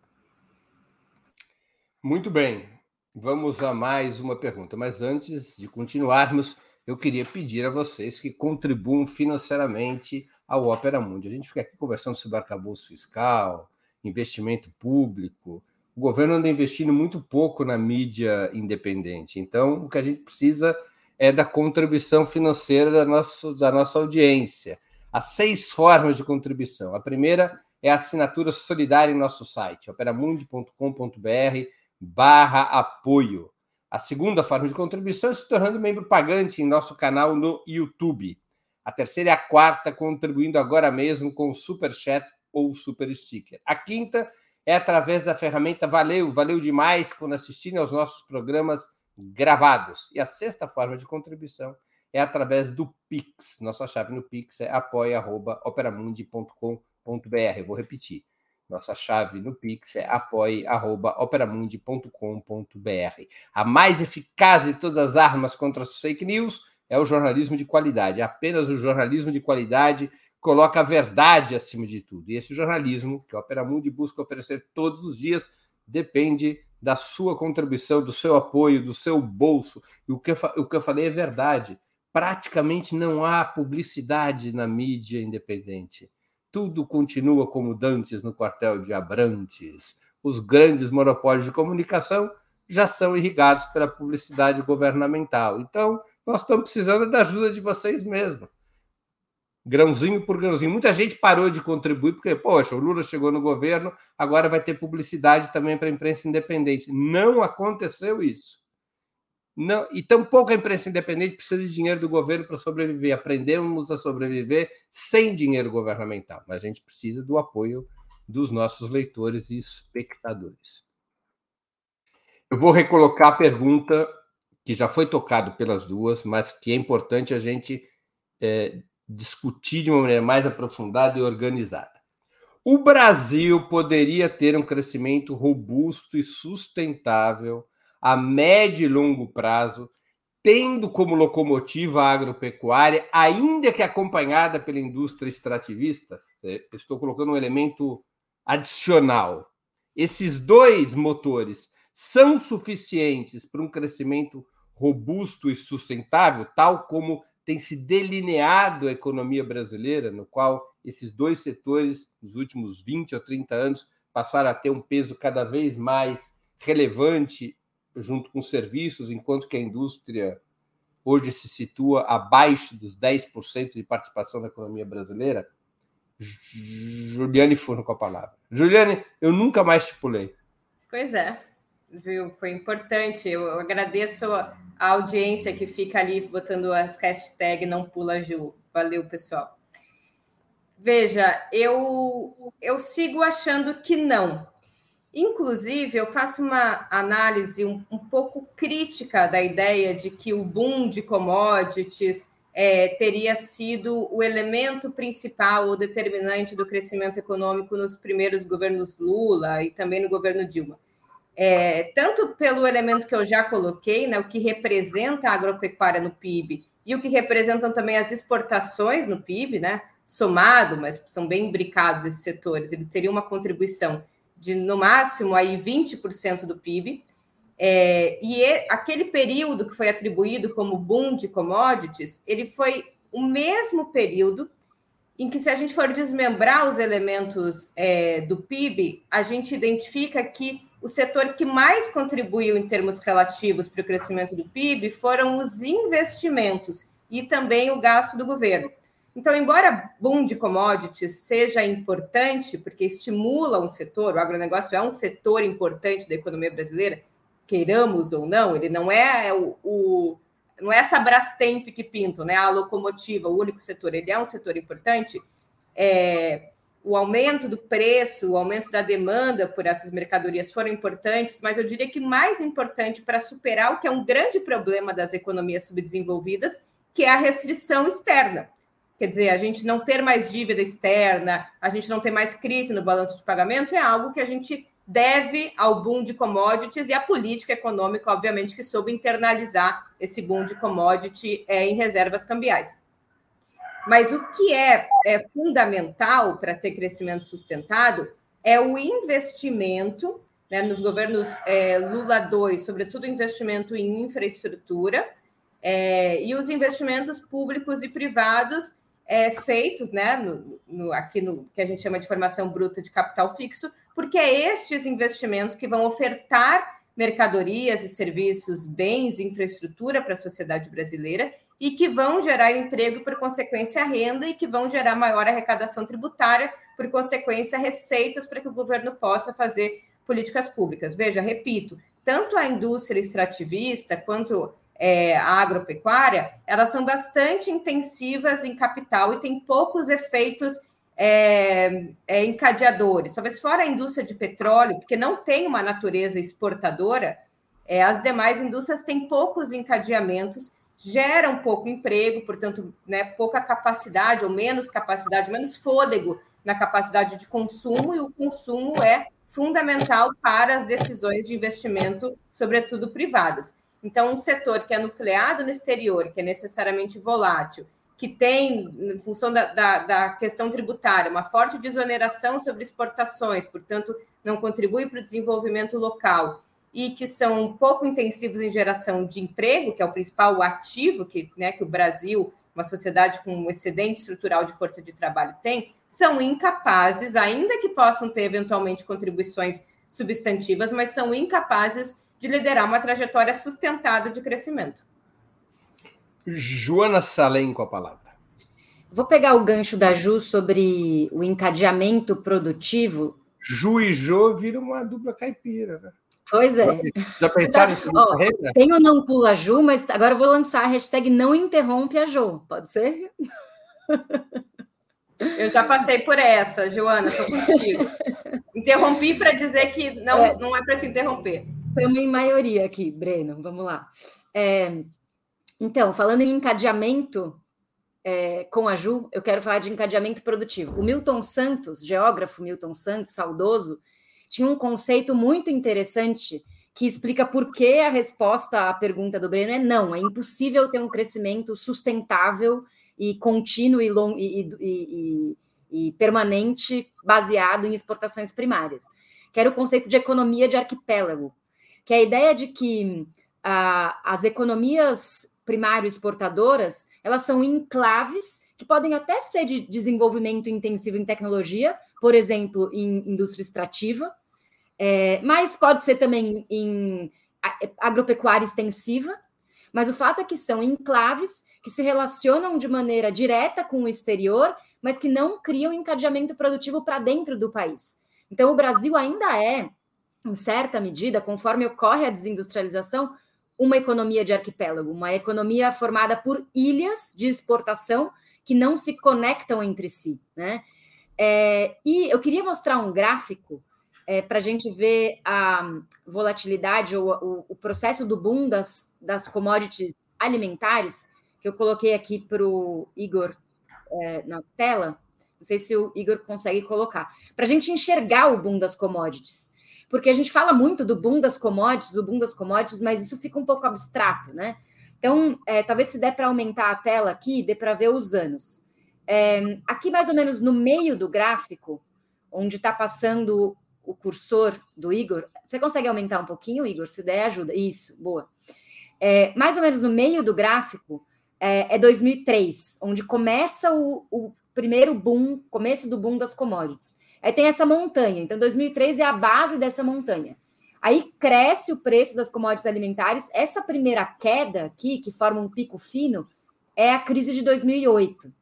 Muito bem, vamos a mais uma pergunta, mas antes de continuarmos, eu queria pedir a vocês que contribuam financeiramente ao Opera Mundi. A gente fica aqui conversando sobre arcabouço fiscal, investimento público. O governo anda investindo muito pouco na mídia independente. Então, o que a gente precisa é da contribuição financeira da nossa, da nossa audiência. Há seis formas de contribuição. A primeira é a assinatura solidária em nosso site, operamundi.com.br barra apoio. A segunda forma de contribuição é se tornando membro pagante em nosso canal no YouTube. A terceira e a quarta, contribuindo agora mesmo com Super Chat ou Super Sticker. A quinta é através da ferramenta Valeu, valeu demais quando assistirem aos nossos programas gravados. E a sexta forma de contribuição é através do Pix. Nossa chave no Pix é apoia.operamundi.com.br. Vou repetir. Nossa chave no Pix é apoie.operamundi.com.br. A mais eficaz de todas as armas contra as fake news é o jornalismo de qualidade. Apenas o jornalismo de qualidade coloca a verdade acima de tudo. E esse jornalismo que a Opera Mundi busca oferecer todos os dias depende da sua contribuição, do seu apoio, do seu bolso. E o que eu, o que eu falei é verdade. Praticamente não há publicidade na mídia independente tudo continua como dantes no quartel de Abrantes. Os grandes monopólios de comunicação já são irrigados pela publicidade governamental. Então, nós estamos precisando da ajuda de vocês mesmo. Grãozinho por grãozinho. Muita gente parou de contribuir porque, poxa, o Lula chegou no governo, agora vai ter publicidade também para a imprensa independente. Não aconteceu isso. Não, e tampouco a imprensa independente precisa de dinheiro do governo para sobreviver. Aprendemos a sobreviver sem dinheiro governamental, mas a gente precisa do apoio dos nossos leitores e espectadores. Eu vou recolocar a pergunta que já foi tocado pelas duas, mas que é importante a gente é, discutir de uma maneira mais aprofundada e organizada. O Brasil poderia ter um crescimento robusto e sustentável a médio e longo prazo, tendo como locomotiva a agropecuária, ainda que acompanhada pela indústria extrativista, é, estou colocando um elemento adicional. Esses dois motores são suficientes para um crescimento robusto e sustentável, tal como tem se delineado a economia brasileira, no qual esses dois setores, nos últimos 20 ou 30 anos, passaram a ter um peso cada vez mais relevante junto com serviços, enquanto que a indústria hoje se situa abaixo dos 10% de participação na economia brasileira? Juliane Furno com a palavra. Juliane, eu nunca mais te pulei. Pois é, viu? Foi importante. Eu agradeço a audiência que fica ali botando as hashtags não pula Ju. Valeu, pessoal. Veja, eu, eu sigo achando que não. Inclusive, eu faço uma análise um, um, pouco crítica da ideia de que o boom de commodities é, teria sido o elemento principal ou determinante do crescimento econômico nos primeiros governos Lula e também no governo Dilma. É, tanto pelo elemento que eu já coloquei, né, o que representa a agropecuária no PIB e o que representam também as exportações no PIB, né, somado, mas são bem imbricados esses setores, eles teriam uma contribuição de no máximo aí 20% do PIB. É, e aquele período que foi atribuído como boom de commodities, ele foi o mesmo período em que, se a gente for desmembrar os elementos é, do PIB, a gente identifica que o setor que mais contribuiu em termos relativos para o crescimento do PIB foram os investimentos e também o gasto do governo. Então, embora boom de commodities seja importante, porque estimula um setor, o agronegócio é um setor importante da economia brasileira, queiramos ou não, ele não é o, o não é essa Brastemp que pintam, né? A locomotiva, o único setor, ele é um setor importante. É, o aumento do preço, o aumento da demanda por essas mercadorias foram importantes, mas eu diria que mais importante para superar o que é um grande problema das economias subdesenvolvidas, que é a restrição externa. Quer dizer, a gente não ter mais dívida externa, a gente não ter mais crise no balanço de pagamento é algo que a gente deve ao boom de commodities e à política econômica, obviamente, que soube internalizar esse boom de commodity é, em reservas cambiais. Mas o que é, é fundamental para ter crescimento sustentado é o investimento, né, nos governos é, Lula 2, sobretudo investimento em infraestrutura, é, e os investimentos públicos e privados é, feitos, né, no, no, aqui no que a gente chama de formação bruta de capital fixo, porque é estes investimentos que vão ofertar mercadorias e serviços, bens, infraestrutura para a sociedade brasileira e que vão gerar emprego, por consequência, renda e que vão gerar maior arrecadação tributária, por consequência, receitas para que o governo possa fazer políticas públicas. Veja, repito, tanto a indústria extrativista quanto é, a agropecuária, elas são bastante intensivas em capital e têm poucos efeitos é, é, encadeadores. Talvez fora a indústria de petróleo, porque não tem uma natureza exportadora, é, as demais indústrias têm poucos encadeamentos geram pouco emprego, portanto, né, pouca capacidade ou menos capacidade, menos fôlego na capacidade de consumo, e o consumo é fundamental para as decisões de investimento, sobretudo privadas. Então, um setor que é nucleado no exterior, que é necessariamente volátil, que tem, em função da, da, da questão tributária, uma forte desoneração sobre exportações, portanto, não contribui para o desenvolvimento local, e que são pouco intensivos em geração de emprego, que é o principal ativo que, né, que o Brasil, uma sociedade com um excedente estrutural de força de trabalho, tem, são incapazes, ainda que possam ter eventualmente contribuições substantivas, mas são incapazes de liderar uma trajetória sustentada de crescimento. Joana Salem com a palavra. Vou pegar o gancho da Ju sobre o encadeamento produtivo. Ju e Jô viram uma dupla caipira, né? Pois é. Já pensaram em Ó, Tem o não pula a Ju, mas agora eu vou lançar a hashtag não interrompe a Ju. Pode ser? Eu já passei por essa, Joana, estou contigo. Interrompi para dizer que não é, não é para te interromper. Estamos em maioria aqui, Breno. Vamos lá. É, então, falando em encadeamento é, com a Ju, eu quero falar de encadeamento produtivo. O Milton Santos, geógrafo Milton Santos, saudoso, tinha um conceito muito interessante que explica por que a resposta à pergunta do Breno é não, é impossível ter um crescimento sustentável e contínuo e, long, e, e, e permanente baseado em exportações primárias, que era o conceito de economia de arquipélago, que é a ideia de que ah, as economias primário exportadoras elas são enclaves que podem até ser de desenvolvimento intensivo em tecnologia, por exemplo, em indústria extrativa, é, mas pode ser também em agropecuária extensiva. Mas o fato é que são enclaves que se relacionam de maneira direta com o exterior, mas que não criam encadeamento produtivo para dentro do país. Então, o Brasil ainda é, em certa medida, conforme ocorre a desindustrialização, uma economia de arquipélago, uma economia formada por ilhas de exportação que não se conectam entre si. Né? É, e eu queria mostrar um gráfico é, para a gente ver a volatilidade ou o, o, processo do boom das, das commodities alimentares, que eu coloquei aqui para o Igor é, na tela. Não sei se o Igor consegue colocar. Para a gente enxergar o boom das commodities. Porque a gente fala muito do boom das commodities, o boom das commodities, mas isso fica um pouco abstrato, né? Então, é, talvez se der para aumentar a tela aqui, dê para ver os anos. É, aqui, mais ou menos no meio do gráfico, onde está passando o cursor do Igor. Você consegue aumentar um pouquinho, Igor? Se der, ajuda. Isso, boa. É, mais ou menos no meio do gráfico é, é 2003, onde começa o, o, primeiro boom, começo do boom das commodities. Aí tem essa montanha. Então, 2003 é a base dessa montanha. Aí cresce o preço das commodities alimentares. Essa primeira queda aqui, que forma um pico fino, é a crise de 2008.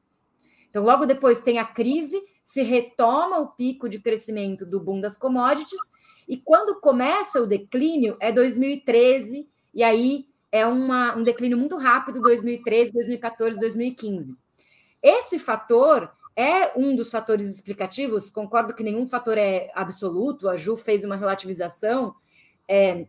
Então, logo depois tem a crise, se retoma o pico de crescimento do boom das commodities, e quando começa o declínio é 2013, e aí é uma, um declínio muito rápido, 2013, 2014, 2015. Esse fator é um dos fatores explicativos. Concordo que nenhum fator é absoluto, a Ju fez uma relativização, é,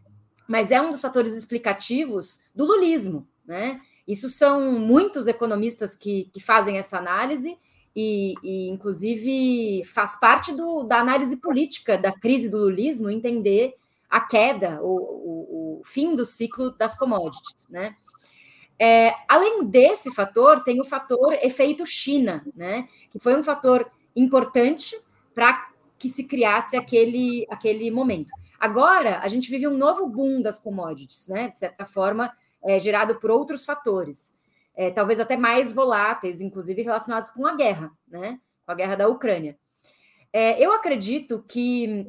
mas é um dos fatores explicativos do lulismo, né? Isso são muitos economistas que, que fazem essa análise, e, e, inclusive faz parte do, da análise política da crise do lulismo entender a queda, o, o, o fim do ciclo das commodities, né? É, além desse fator, tem o fator efeito China, né? Que foi um fator importante para que se criasse aquele, aquele momento. Agora, a gente vive um novo boom das commodities, né? De certa forma, é, gerado por outros fatores é, talvez até mais voláteis, inclusive relacionados com a guerra, né? Com a guerra da Ucrânia. É, eu acredito que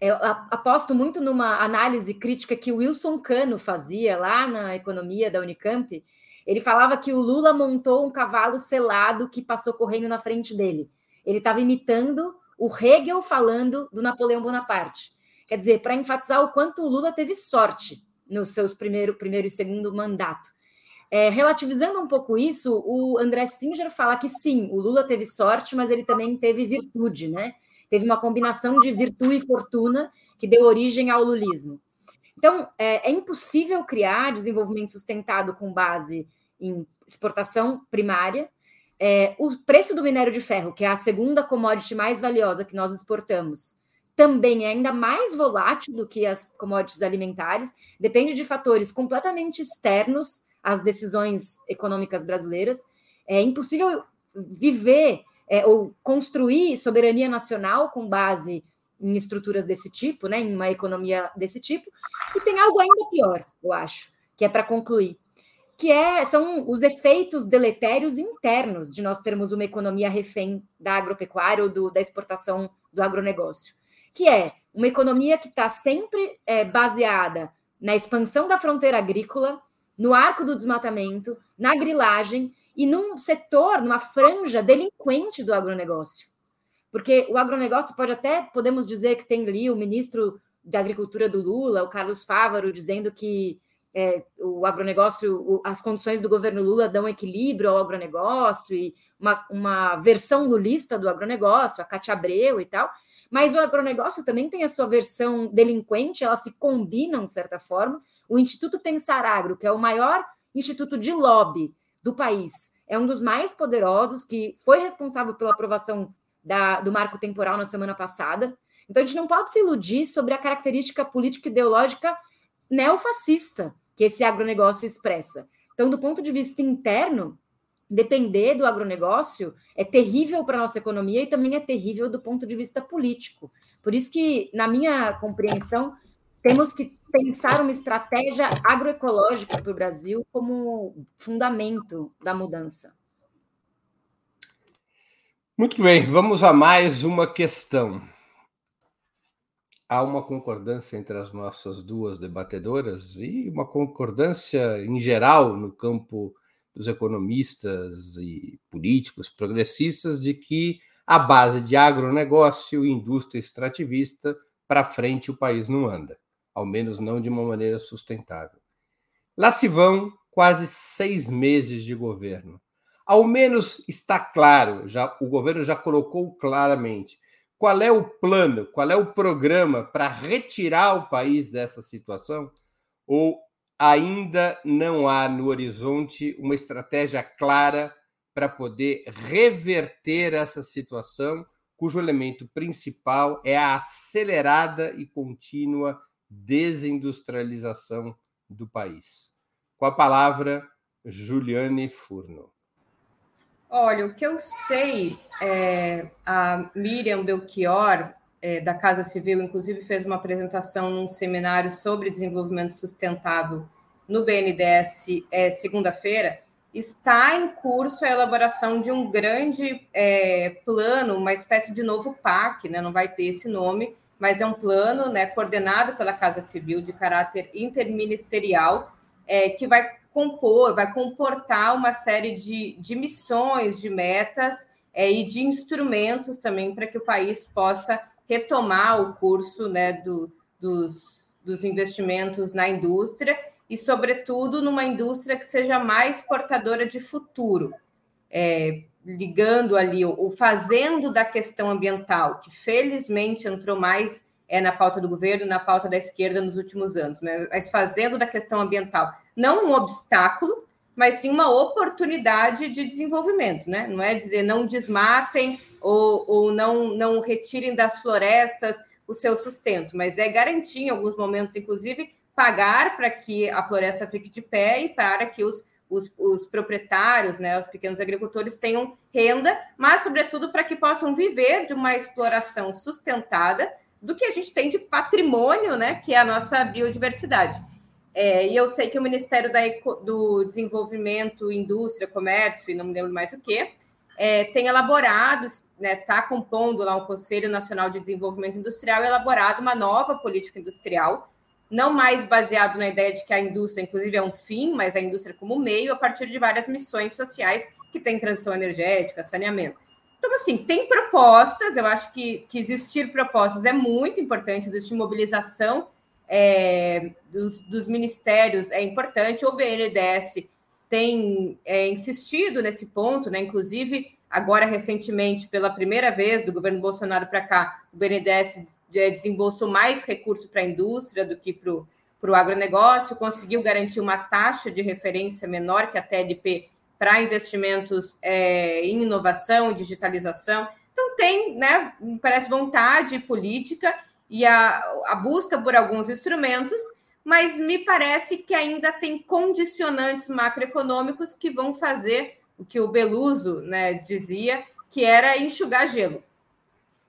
eu aposto muito numa análise crítica que o Wilson Cano fazia lá na economia da Unicamp. Ele falava que o Lula montou um cavalo selado que passou correndo na frente dele. Ele estava imitando o Hegel falando do Napoleão Bonaparte. Quer dizer, para enfatizar o quanto o Lula teve sorte nos seus primeiro, primeiro e segundo mandato. É, relativizando um pouco isso, o André Singer fala que sim, o Lula teve sorte, mas ele também teve virtude, né? Teve uma combinação de virtude e fortuna que deu origem ao lulismo. Então, é, é impossível criar desenvolvimento sustentado com base em exportação primária. É, o preço do minério de ferro, que é a segunda commodity mais valiosa que nós exportamos, também é ainda mais volátil do que as commodities alimentares, depende de fatores completamente externos as decisões econômicas brasileiras. É impossível viver é, ou construir soberania nacional com base em estruturas desse tipo, né, em uma economia desse tipo. E tem algo ainda pior, eu acho, que é para concluir, que é, são os efeitos deletérios internos de nós termos uma economia refém da agropecuária ou do, da exportação do agronegócio, que é uma economia que está sempre é, baseada na expansão da fronteira agrícola, no arco do desmatamento, na grilagem e num setor, numa franja delinquente do agronegócio. Porque o agronegócio pode até, podemos dizer que tem ali o ministro da Agricultura do Lula, o Carlos Fávaro, dizendo que é, o agronegócio, o, as condições do governo Lula dão equilíbrio ao agronegócio e uma, uma versão lulista do agronegócio, a Cátia Abreu e tal. Mas o agronegócio também tem a sua versão delinquente, elas se combinam de certa forma, o Instituto Pensar Agro, que é o maior instituto de lobby do país, é um dos mais poderosos, que foi responsável pela aprovação da, do marco temporal na semana passada. Então, a gente não pode se iludir sobre a característica política ideológica neofascista que esse agronegócio expressa. Então, do ponto de vista interno, depender do agronegócio é terrível para a nossa economia e também é terrível do ponto de vista político. Por isso que, na minha compreensão, temos que pensar uma estratégia agroecológica para o Brasil como fundamento da mudança. Muito bem, vamos a mais uma questão. Há uma concordância entre as nossas duas debatedoras e uma concordância em geral no campo dos economistas e políticos progressistas de que a base de agronegócio e indústria extrativista para frente o país não anda ao menos não de uma maneira sustentável. Lá se vão quase seis meses de governo. Ao menos está claro, já o governo já colocou claramente qual é o plano, qual é o programa para retirar o país dessa situação? Ou ainda não há no horizonte uma estratégia clara para poder reverter essa situação, cujo elemento principal é a acelerada e contínua desindustrialização do país. Com a palavra, Juliane Furno. Olha, o que eu sei, é, a Miriam Belchior, é, da Casa Civil, inclusive fez uma apresentação num seminário sobre desenvolvimento sustentável no BNDES é, segunda-feira, está em curso a elaboração de um grande é, plano, uma espécie de novo PAC, né? não vai ter esse nome, mas é um plano né, coordenado pela Casa Civil de caráter interministerial é, que vai compor, vai comportar uma série de, de missões, de metas é, e de instrumentos também para que o país possa retomar o curso né, do, dos, dos investimentos na indústria e, sobretudo, numa indústria que seja mais portadora de futuro. É, ligando ali o, fazendo da questão ambiental, que felizmente entrou mais é, na pauta do governo, na pauta da esquerda nos últimos anos, né? mas fazendo da questão ambiental não um obstáculo, mas sim uma oportunidade de desenvolvimento, né? Não é dizer não desmatem ou, ou não, não retirem das florestas o seu sustento, mas é garantir, em alguns momentos, inclusive, pagar para que a floresta fique de pé e para que os, os, os proprietários, né, os pequenos agricultores tenham renda, mas, sobretudo, para que possam viver de uma exploração sustentada do que a gente tem de patrimônio, né, que é a nossa biodiversidade. É, e eu sei que o Ministério da, do Desenvolvimento, Indústria, Comércio, e não me lembro mais o que, é, tem elaborado, está né, tá compondo lá um Conselho Nacional de Desenvolvimento Industrial, elaborado uma nova política industrial, não mais baseado na ideia de que a indústria, inclusive, é um fim, mas a indústria como meio, a partir de várias missões sociais que tem transição energética, saneamento. Então, assim, tem propostas, eu acho que, que existir propostas é muito importante, existir mobilização é, dos, dos, ministérios é importante. O BNDES tem é, insistido nesse ponto, né? Inclusive, agora recentemente, pela primeira vez do governo Bolsonaro para cá, o BNDES desembolsou mais recurso para a indústria do que para o agronegócio, conseguiu garantir uma taxa de referência menor que a TLP para investimentos é, em inovação e digitalização. Então, tem, né, parece vontade política e a, a busca por alguns instrumentos, mas me parece que ainda tem condicionantes macroeconômicos que vão fazer o que o Beluso né, dizia, que era enxugar gelo.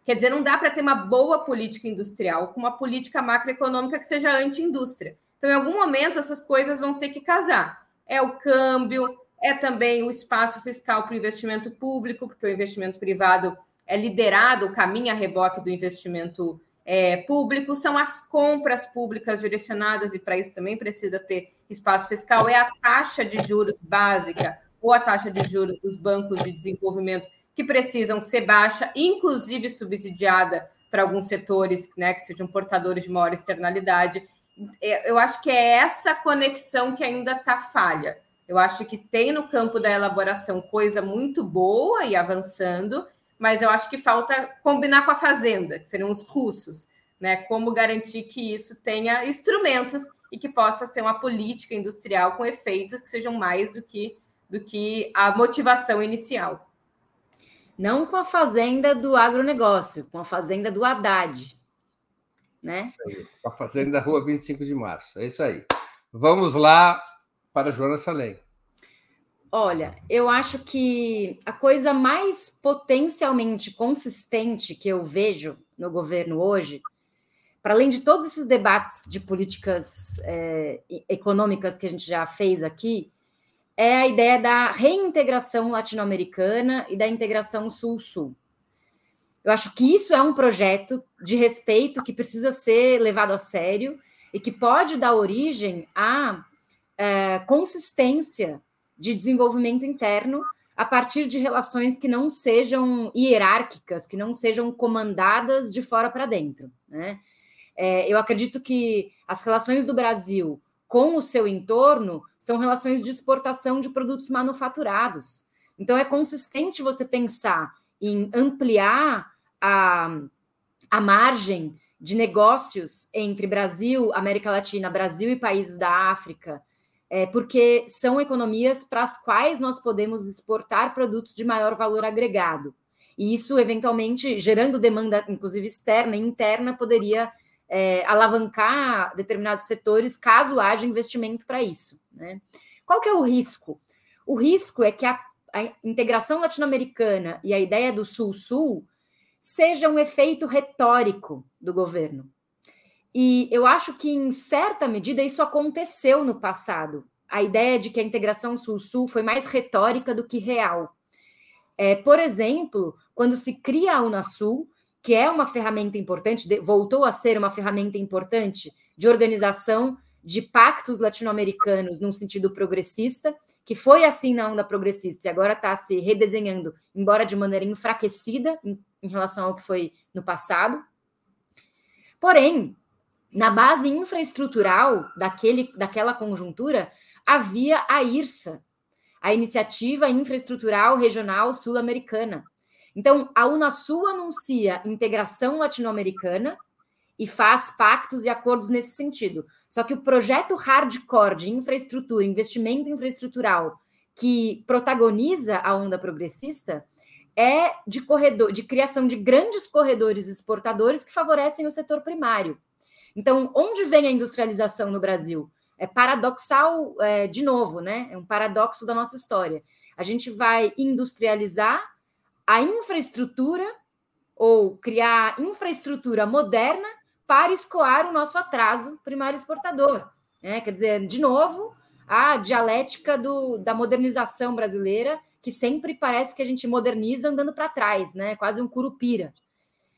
Quer dizer, não dá para ter uma boa política industrial com uma política macroeconômica que seja anti-indústria. Então, em algum momento, essas coisas vão ter que casar. É o câmbio, é também o espaço fiscal para o investimento público, porque o investimento privado é liderado, caminha a reboque do investimento é, público, são as compras públicas direcionadas, e para isso também precisa ter espaço fiscal, é a taxa de juros básica ou a taxa de juros dos bancos de desenvolvimento que precisam ser baixa, inclusive subsidiada para alguns setores né, que sejam portadores de maior externalidade. É, eu acho que é essa conexão que ainda está falha. Eu acho que tem no campo da elaboração coisa muito boa e avançando, mas eu acho que falta combinar com a fazenda, que seriam os russos, né? Como garantir que isso tenha instrumentos e que possa ser uma política industrial com efeitos que sejam mais do que do que a motivação inicial. Não com a fazenda do agronegócio, com a fazenda do Haddad. Né? Isso aí, com a fazenda da Rua 25 de Março. É isso aí. Vamos lá para Joana Salem. Olha, eu acho que a coisa mais potencialmente consistente que eu vejo no governo hoje, para além de todos esses debates de políticas é, econômicas que a gente já fez aqui, é a ideia da reintegração latino-americana e da integração sul-sul. Eu acho que isso é um projeto de respeito que precisa ser levado a sério e que pode dar origem à é, consistência de desenvolvimento interno a partir de relações que não sejam hierárquicas, que não sejam comandadas de fora para dentro. Né? É, eu acredito que as relações do Brasil com o seu entorno são relações de exportação de produtos manufaturados. Então, é consistente você pensar em ampliar a, a margem de negócios entre Brasil, América Latina, Brasil e países da África, é, porque são economias para as quais nós podemos exportar produtos de maior valor agregado. E isso, eventualmente, gerando demanda, inclusive externa e interna, poderia é, alavancar determinados setores caso haja investimento para isso. Né? Qual que é o risco? O risco é que a, a integração latino-americana e a ideia do Sul-Sul seja um efeito retórico do governo. E eu acho que, em certa medida, isso aconteceu no passado. A ideia de que a integração Sul-Sul foi mais retórica do que real. É, por exemplo, quando se cria a Unasul, que é uma ferramenta importante, voltou a ser uma ferramenta importante de organização de pactos latino-americanos num sentido progressista, que foi assim na onda progressista e agora está se redesenhando, embora de maneira enfraquecida em, em relação ao que foi no passado. Porém, na base infraestrutural daquele, daquela conjuntura, havia a IRSA, a Iniciativa Infraestrutural Regional Sul-Americana. Então, a Unasul anuncia integração latino-americana e faz pactos e acordos nesse sentido. Só que o projeto hardcore de infraestrutura, investimento infraestrutural, que protagoniza a onda progressista, é de corredor, de criação de grandes corredores exportadores que favorecem o setor primário. Então, onde vem a industrialização no Brasil? É paradoxal, é, de novo, né? É um paradoxo da nossa história. A gente vai industrializar a infraestrutura ou criar infraestrutura moderna para escoar o nosso atraso primário exportador. Né? Quer dizer, de novo, a dialética do, da modernização brasileira, que sempre parece que a gente moderniza andando para trás, né? quase um curupira.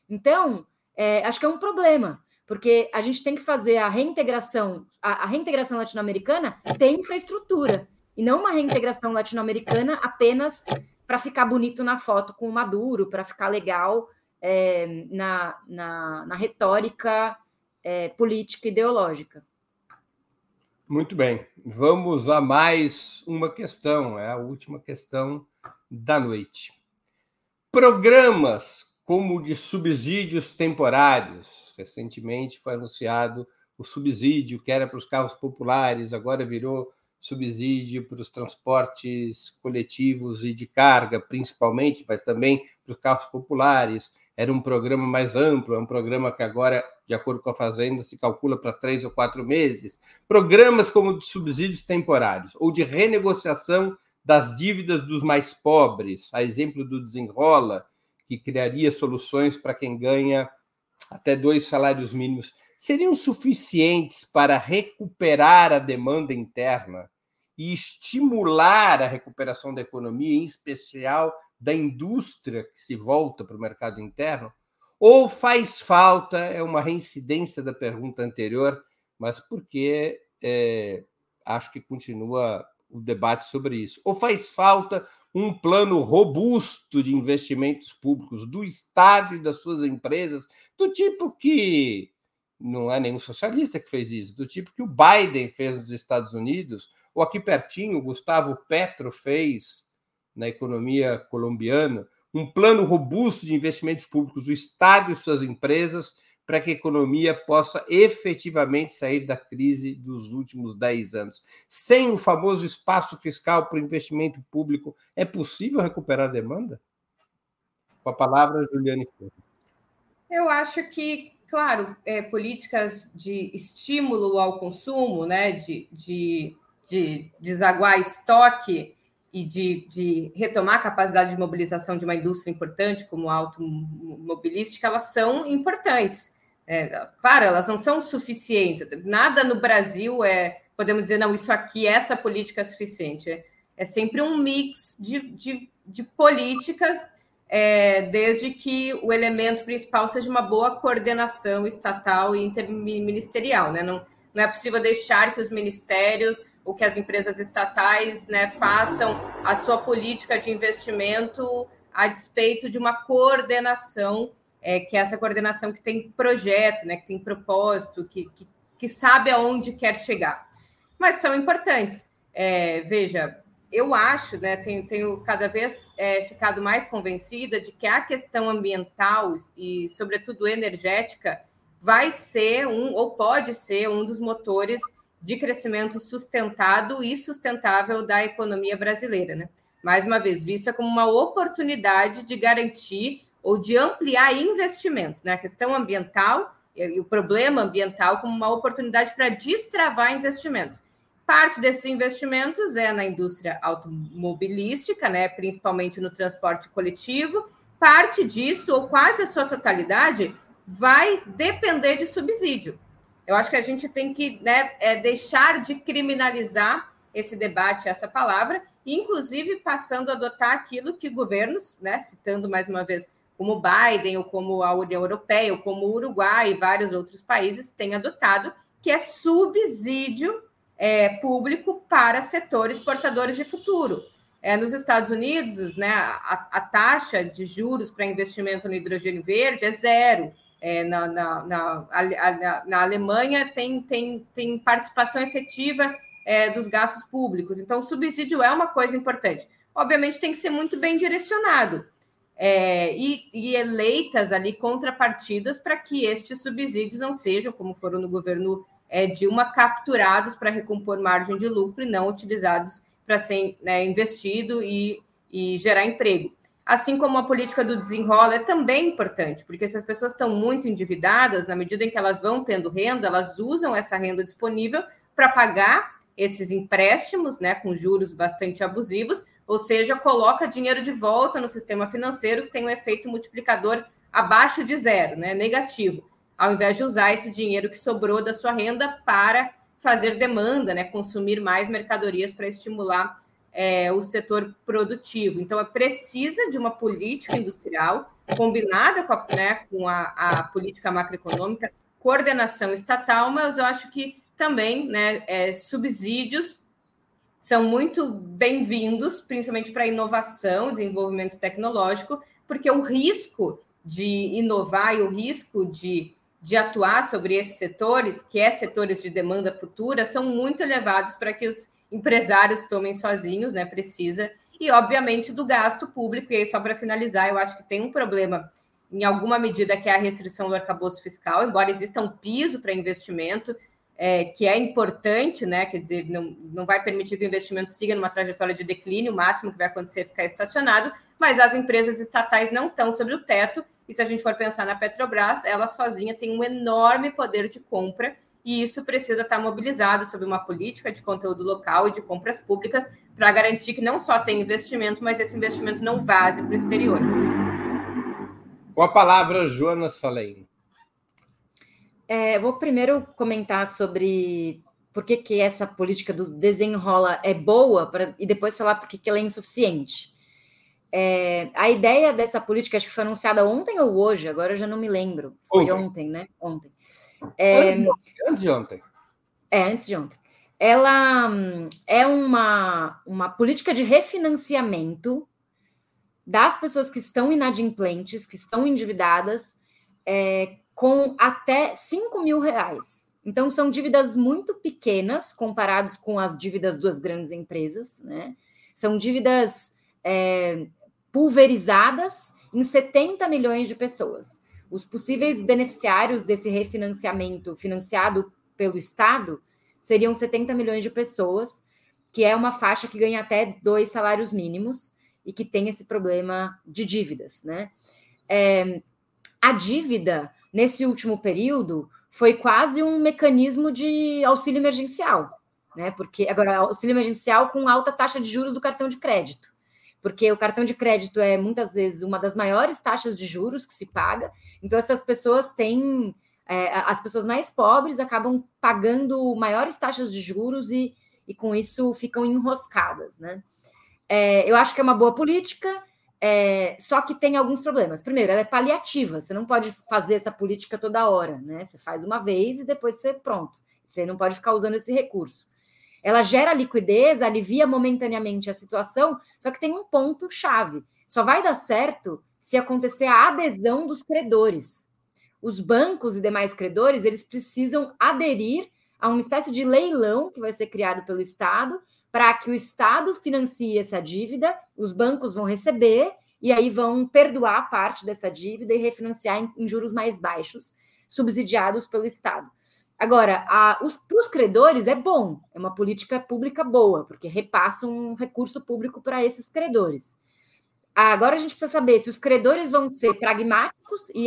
Então, é, acho que é um problema, porque a gente tem que fazer a reintegração, a, a reintegração latino-americana tem infraestrutura, e não uma reintegração latino-americana apenas para ficar bonito na foto com o Maduro, para ficar legal é, na, na, na, retórica é, política ideológica. Muito bem. Vamos a mais uma questão, é a última questão da noite. Programas como de subsídios temporários. Recentemente foi anunciado o subsídio que era para os carros populares, agora virou subsídio para os transportes coletivos e de carga, principalmente, mas também para os carros populares era um programa mais amplo, é um programa que agora, de acordo com a Fazenda, se calcula para três ou quatro meses. Programas como de subsídios temporários ou de renegociação das dívidas dos mais pobres, a exemplo do Desenrola, que criaria soluções para quem ganha até dois salários mínimos, seriam suficientes para recuperar a demanda interna e estimular a recuperação da economia, em especial da indústria que se volta para o mercado interno? Ou faz falta, é uma reincidência da pergunta anterior, mas porque é, acho que continua o debate sobre isso. Ou faz falta um plano robusto de investimentos públicos do Estado e das suas empresas, do tipo que não é nenhum socialista que fez isso, do tipo que o Biden fez nos Estados Unidos, ou aqui pertinho, o Gustavo Petro fez na economia colombiana, um plano robusto de investimentos públicos do Estado e suas empresas para que a economia possa efetivamente sair da crise dos últimos 10 anos. Sem o famoso espaço fiscal para o investimento público, é possível recuperar a demanda? Com a palavra, Juliane Eu acho que, claro, é, políticas de estímulo ao consumo, né, de, de, de desaguar estoque, e de, de, retomar a capacidade de mobilização de uma indústria importante como a automobilística, elas são importantes. É, claro, elas não são suficientes. Nada no Brasil é, podemos dizer, não, isso aqui, essa política é suficiente. É, é sempre um mix de, de, de políticas, é, desde que o elemento principal seja uma boa coordenação estatal e interministerial. Né? Não, não é possível deixar que os ministérios o que as empresas estatais né, façam a sua política de investimento a despeito de uma coordenação, é, que é essa coordenação que tem projeto, né, que tem propósito, que, que, que sabe aonde quer chegar. Mas são importantes. É, veja, eu acho, né, tenho, tenho cada vez é, ficado mais convencida de que a questão ambiental e, sobretudo, energética vai ser um, ou pode ser um dos motores de crescimento sustentado e sustentável da economia brasileira, né? Mais uma vez, vista como uma oportunidade de garantir ou de ampliar investimentos, né? A questão ambiental e o problema ambiental como uma oportunidade para destravar investimento. Parte desses investimentos é na indústria automobilística, né, principalmente no transporte coletivo. Parte disso, ou quase a sua totalidade, vai depender de subsídio. Eu acho que a gente tem que né, é, deixar de criminalizar esse debate, essa palavra, inclusive passando a adotar aquilo que governos, né, citando mais uma vez, como Biden, ou como a União Europeia, ou como o Uruguai e vários outros países têm adotado, que é subsídio é, público para setores portadores de futuro. É, nos Estados Unidos, né, a, a taxa de juros para investimento no hidrogênio verde é zero. É, na, na, na, na, Alemanha tem, tem, tem participação efetiva é, dos gastos públicos. Então, o subsídio é uma coisa importante. Obviamente, tem que ser muito bem direcionado é, e, e, eleitas ali contrapartidas para que estes subsídios não sejam, como foram no governo é, Dilma, capturados para recompor margem de lucro e não utilizados para ser né, investido e, e gerar emprego. Assim como a política do desenrola é também importante, porque se as pessoas estão muito endividadas, na medida em que elas vão tendo renda, elas usam essa renda disponível para pagar esses empréstimos, né, com juros bastante abusivos, ou seja, coloca dinheiro de volta no sistema financeiro que tem um efeito multiplicador abaixo de zero, né, negativo, ao invés de usar esse dinheiro que sobrou da sua renda para fazer demanda, né, consumir mais mercadorias para estimular é, o setor produtivo. Então, é precisa de uma política industrial combinada com a, né, com a, a política macroeconômica, coordenação estatal, mas eu acho que também né, é, subsídios são muito bem-vindos, principalmente para inovação, desenvolvimento tecnológico, porque o risco de inovar e o risco de, de atuar sobre esses setores, que é setores de demanda futura, são muito elevados para que os empresários tomem sozinhos, né? Precisa. E, obviamente, do gasto público. E aí, só para finalizar, eu acho que tem um problema, em alguma medida, que é a restrição do arcabouço fiscal, embora exista um piso para investimento, é, que é importante, né? Quer dizer, não, não vai permitir que o investimento siga numa trajetória de declínio, o máximo que vai acontecer é ficar estacionado, mas as empresas estatais não estão sobre o teto, e se a gente for pensar na Petrobras, ela sozinha tem um enorme poder de compra, e isso precisa estar mobilizado sob uma política de conteúdo local e de compras públicas para garantir que não só tem investimento, mas esse investimento não vaze para o exterior. Com a palavra, Joana Salem. É, vou primeiro comentar sobre por que, que essa política do desenrola é boa pra, e depois falar por que, que ela é insuficiente. É, a ideia dessa política, acho que foi anunciada ontem ou hoje, agora eu já não me lembro. Foi ontem, ontem né? Ontem. É, antes de ontem. É, antes de ontem. Ela é uma, uma política de refinanciamento das pessoas que estão inadimplentes, que estão endividadas, é, com até 5 mil reais. Então, são dívidas muito pequenas comparadas com as dívidas das grandes empresas, né? São dívidas é, pulverizadas em 70 milhões de pessoas. Os possíveis beneficiários desse refinanciamento financiado pelo Estado seriam 70 milhões de pessoas, que é uma faixa que ganha até dois salários mínimos e que tem esse problema de dívidas, né? É, a dívida nesse último período foi quase um mecanismo de auxílio emergencial, né? Porque agora auxílio emergencial com alta taxa de juros do cartão de crédito, porque o cartão de crédito é muitas vezes uma das maiores taxas de juros que se paga. Então essas pessoas têm é, as pessoas mais pobres acabam pagando maiores taxas de juros e, e com isso ficam enroscadas, né? É, eu acho que é uma boa política. É, só que tem alguns problemas. Primeiro, ela é paliativa, você não pode fazer essa política toda hora, né? Você faz uma vez e depois você pronto. Você não pode ficar usando esse recurso. Ela gera liquidez, alivia momentaneamente a situação, só que tem um ponto chave. Só vai dar certo se acontecer a adesão dos credores. Os bancos e demais credores, eles precisam aderir a uma espécie de leilão que vai ser criado pelo Estado para que o Estado financie essa dívida, os bancos vão receber e aí vão perdoar parte dessa dívida e refinanciar em, em juros mais baixos, subsidiados pelo Estado. Agora, para os credores é bom, é uma política pública boa, porque repassa um recurso público para esses credores. Agora a gente precisa saber se os credores vão ser pragmáticos e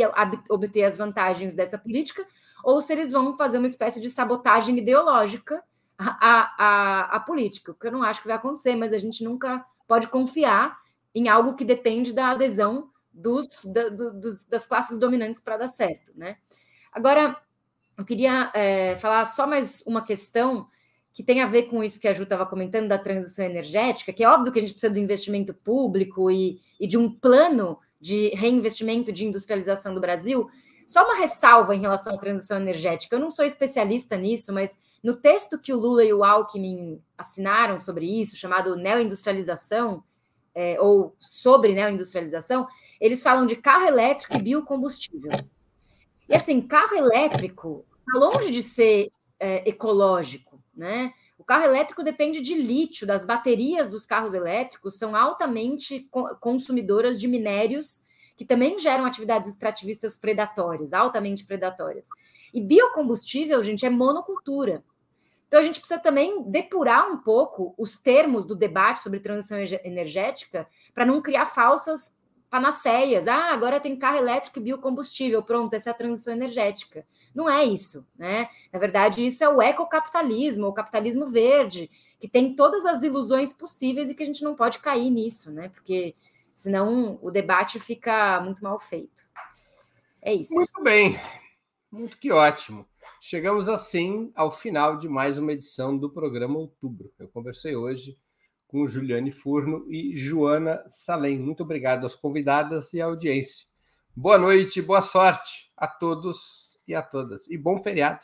obter as vantagens dessa política, ou se eles vão fazer uma espécie de sabotagem ideológica a, a, a política, que eu não acho que vai acontecer, mas a gente nunca pode confiar em algo que depende da adesão dos, da, do, dos, das classes dominantes para dar certo, né? Agora, eu queria é, falar só mais uma questão que tem a ver com isso que a Ju estava comentando da transição energética, que é óbvio que a gente precisa do investimento público e, e de um plano de reinvestimento de industrialização do Brasil, só uma ressalva em relação à transição energética. Eu não sou especialista nisso, mas no texto que o Lula e o Alckmin assinaram sobre isso, chamado Neoindustrialização, é, ou sobre neoindustrialização, eles falam de carro elétrico e biocombustível. E assim, carro elétrico está longe de ser é, ecológico, né? O carro elétrico depende de lítio, das baterias dos carros elétricos são altamente consumidoras de minérios que também geram atividades extrativistas predatórias, altamente predatórias. E biocombustível, gente, é monocultura. Então a gente precisa também depurar um pouco os termos do debate sobre transição energética para não criar falsas panaceias. Ah, agora tem carro elétrico e biocombustível, pronto, essa é a transição energética. Não é isso, né? Na verdade, isso é o ecocapitalismo, o capitalismo verde, que tem todas as ilusões possíveis e que a gente não pode cair nisso, né? Porque senão o debate fica muito mal feito. É isso. Muito bem. Muito que ótimo. Chegamos assim ao final de mais uma edição do programa Outubro. Eu conversei hoje com Juliane Furno e Joana Salem. Muito obrigado às convidadas e à audiência. Boa noite, boa sorte a todos e a todas. E bom feriado.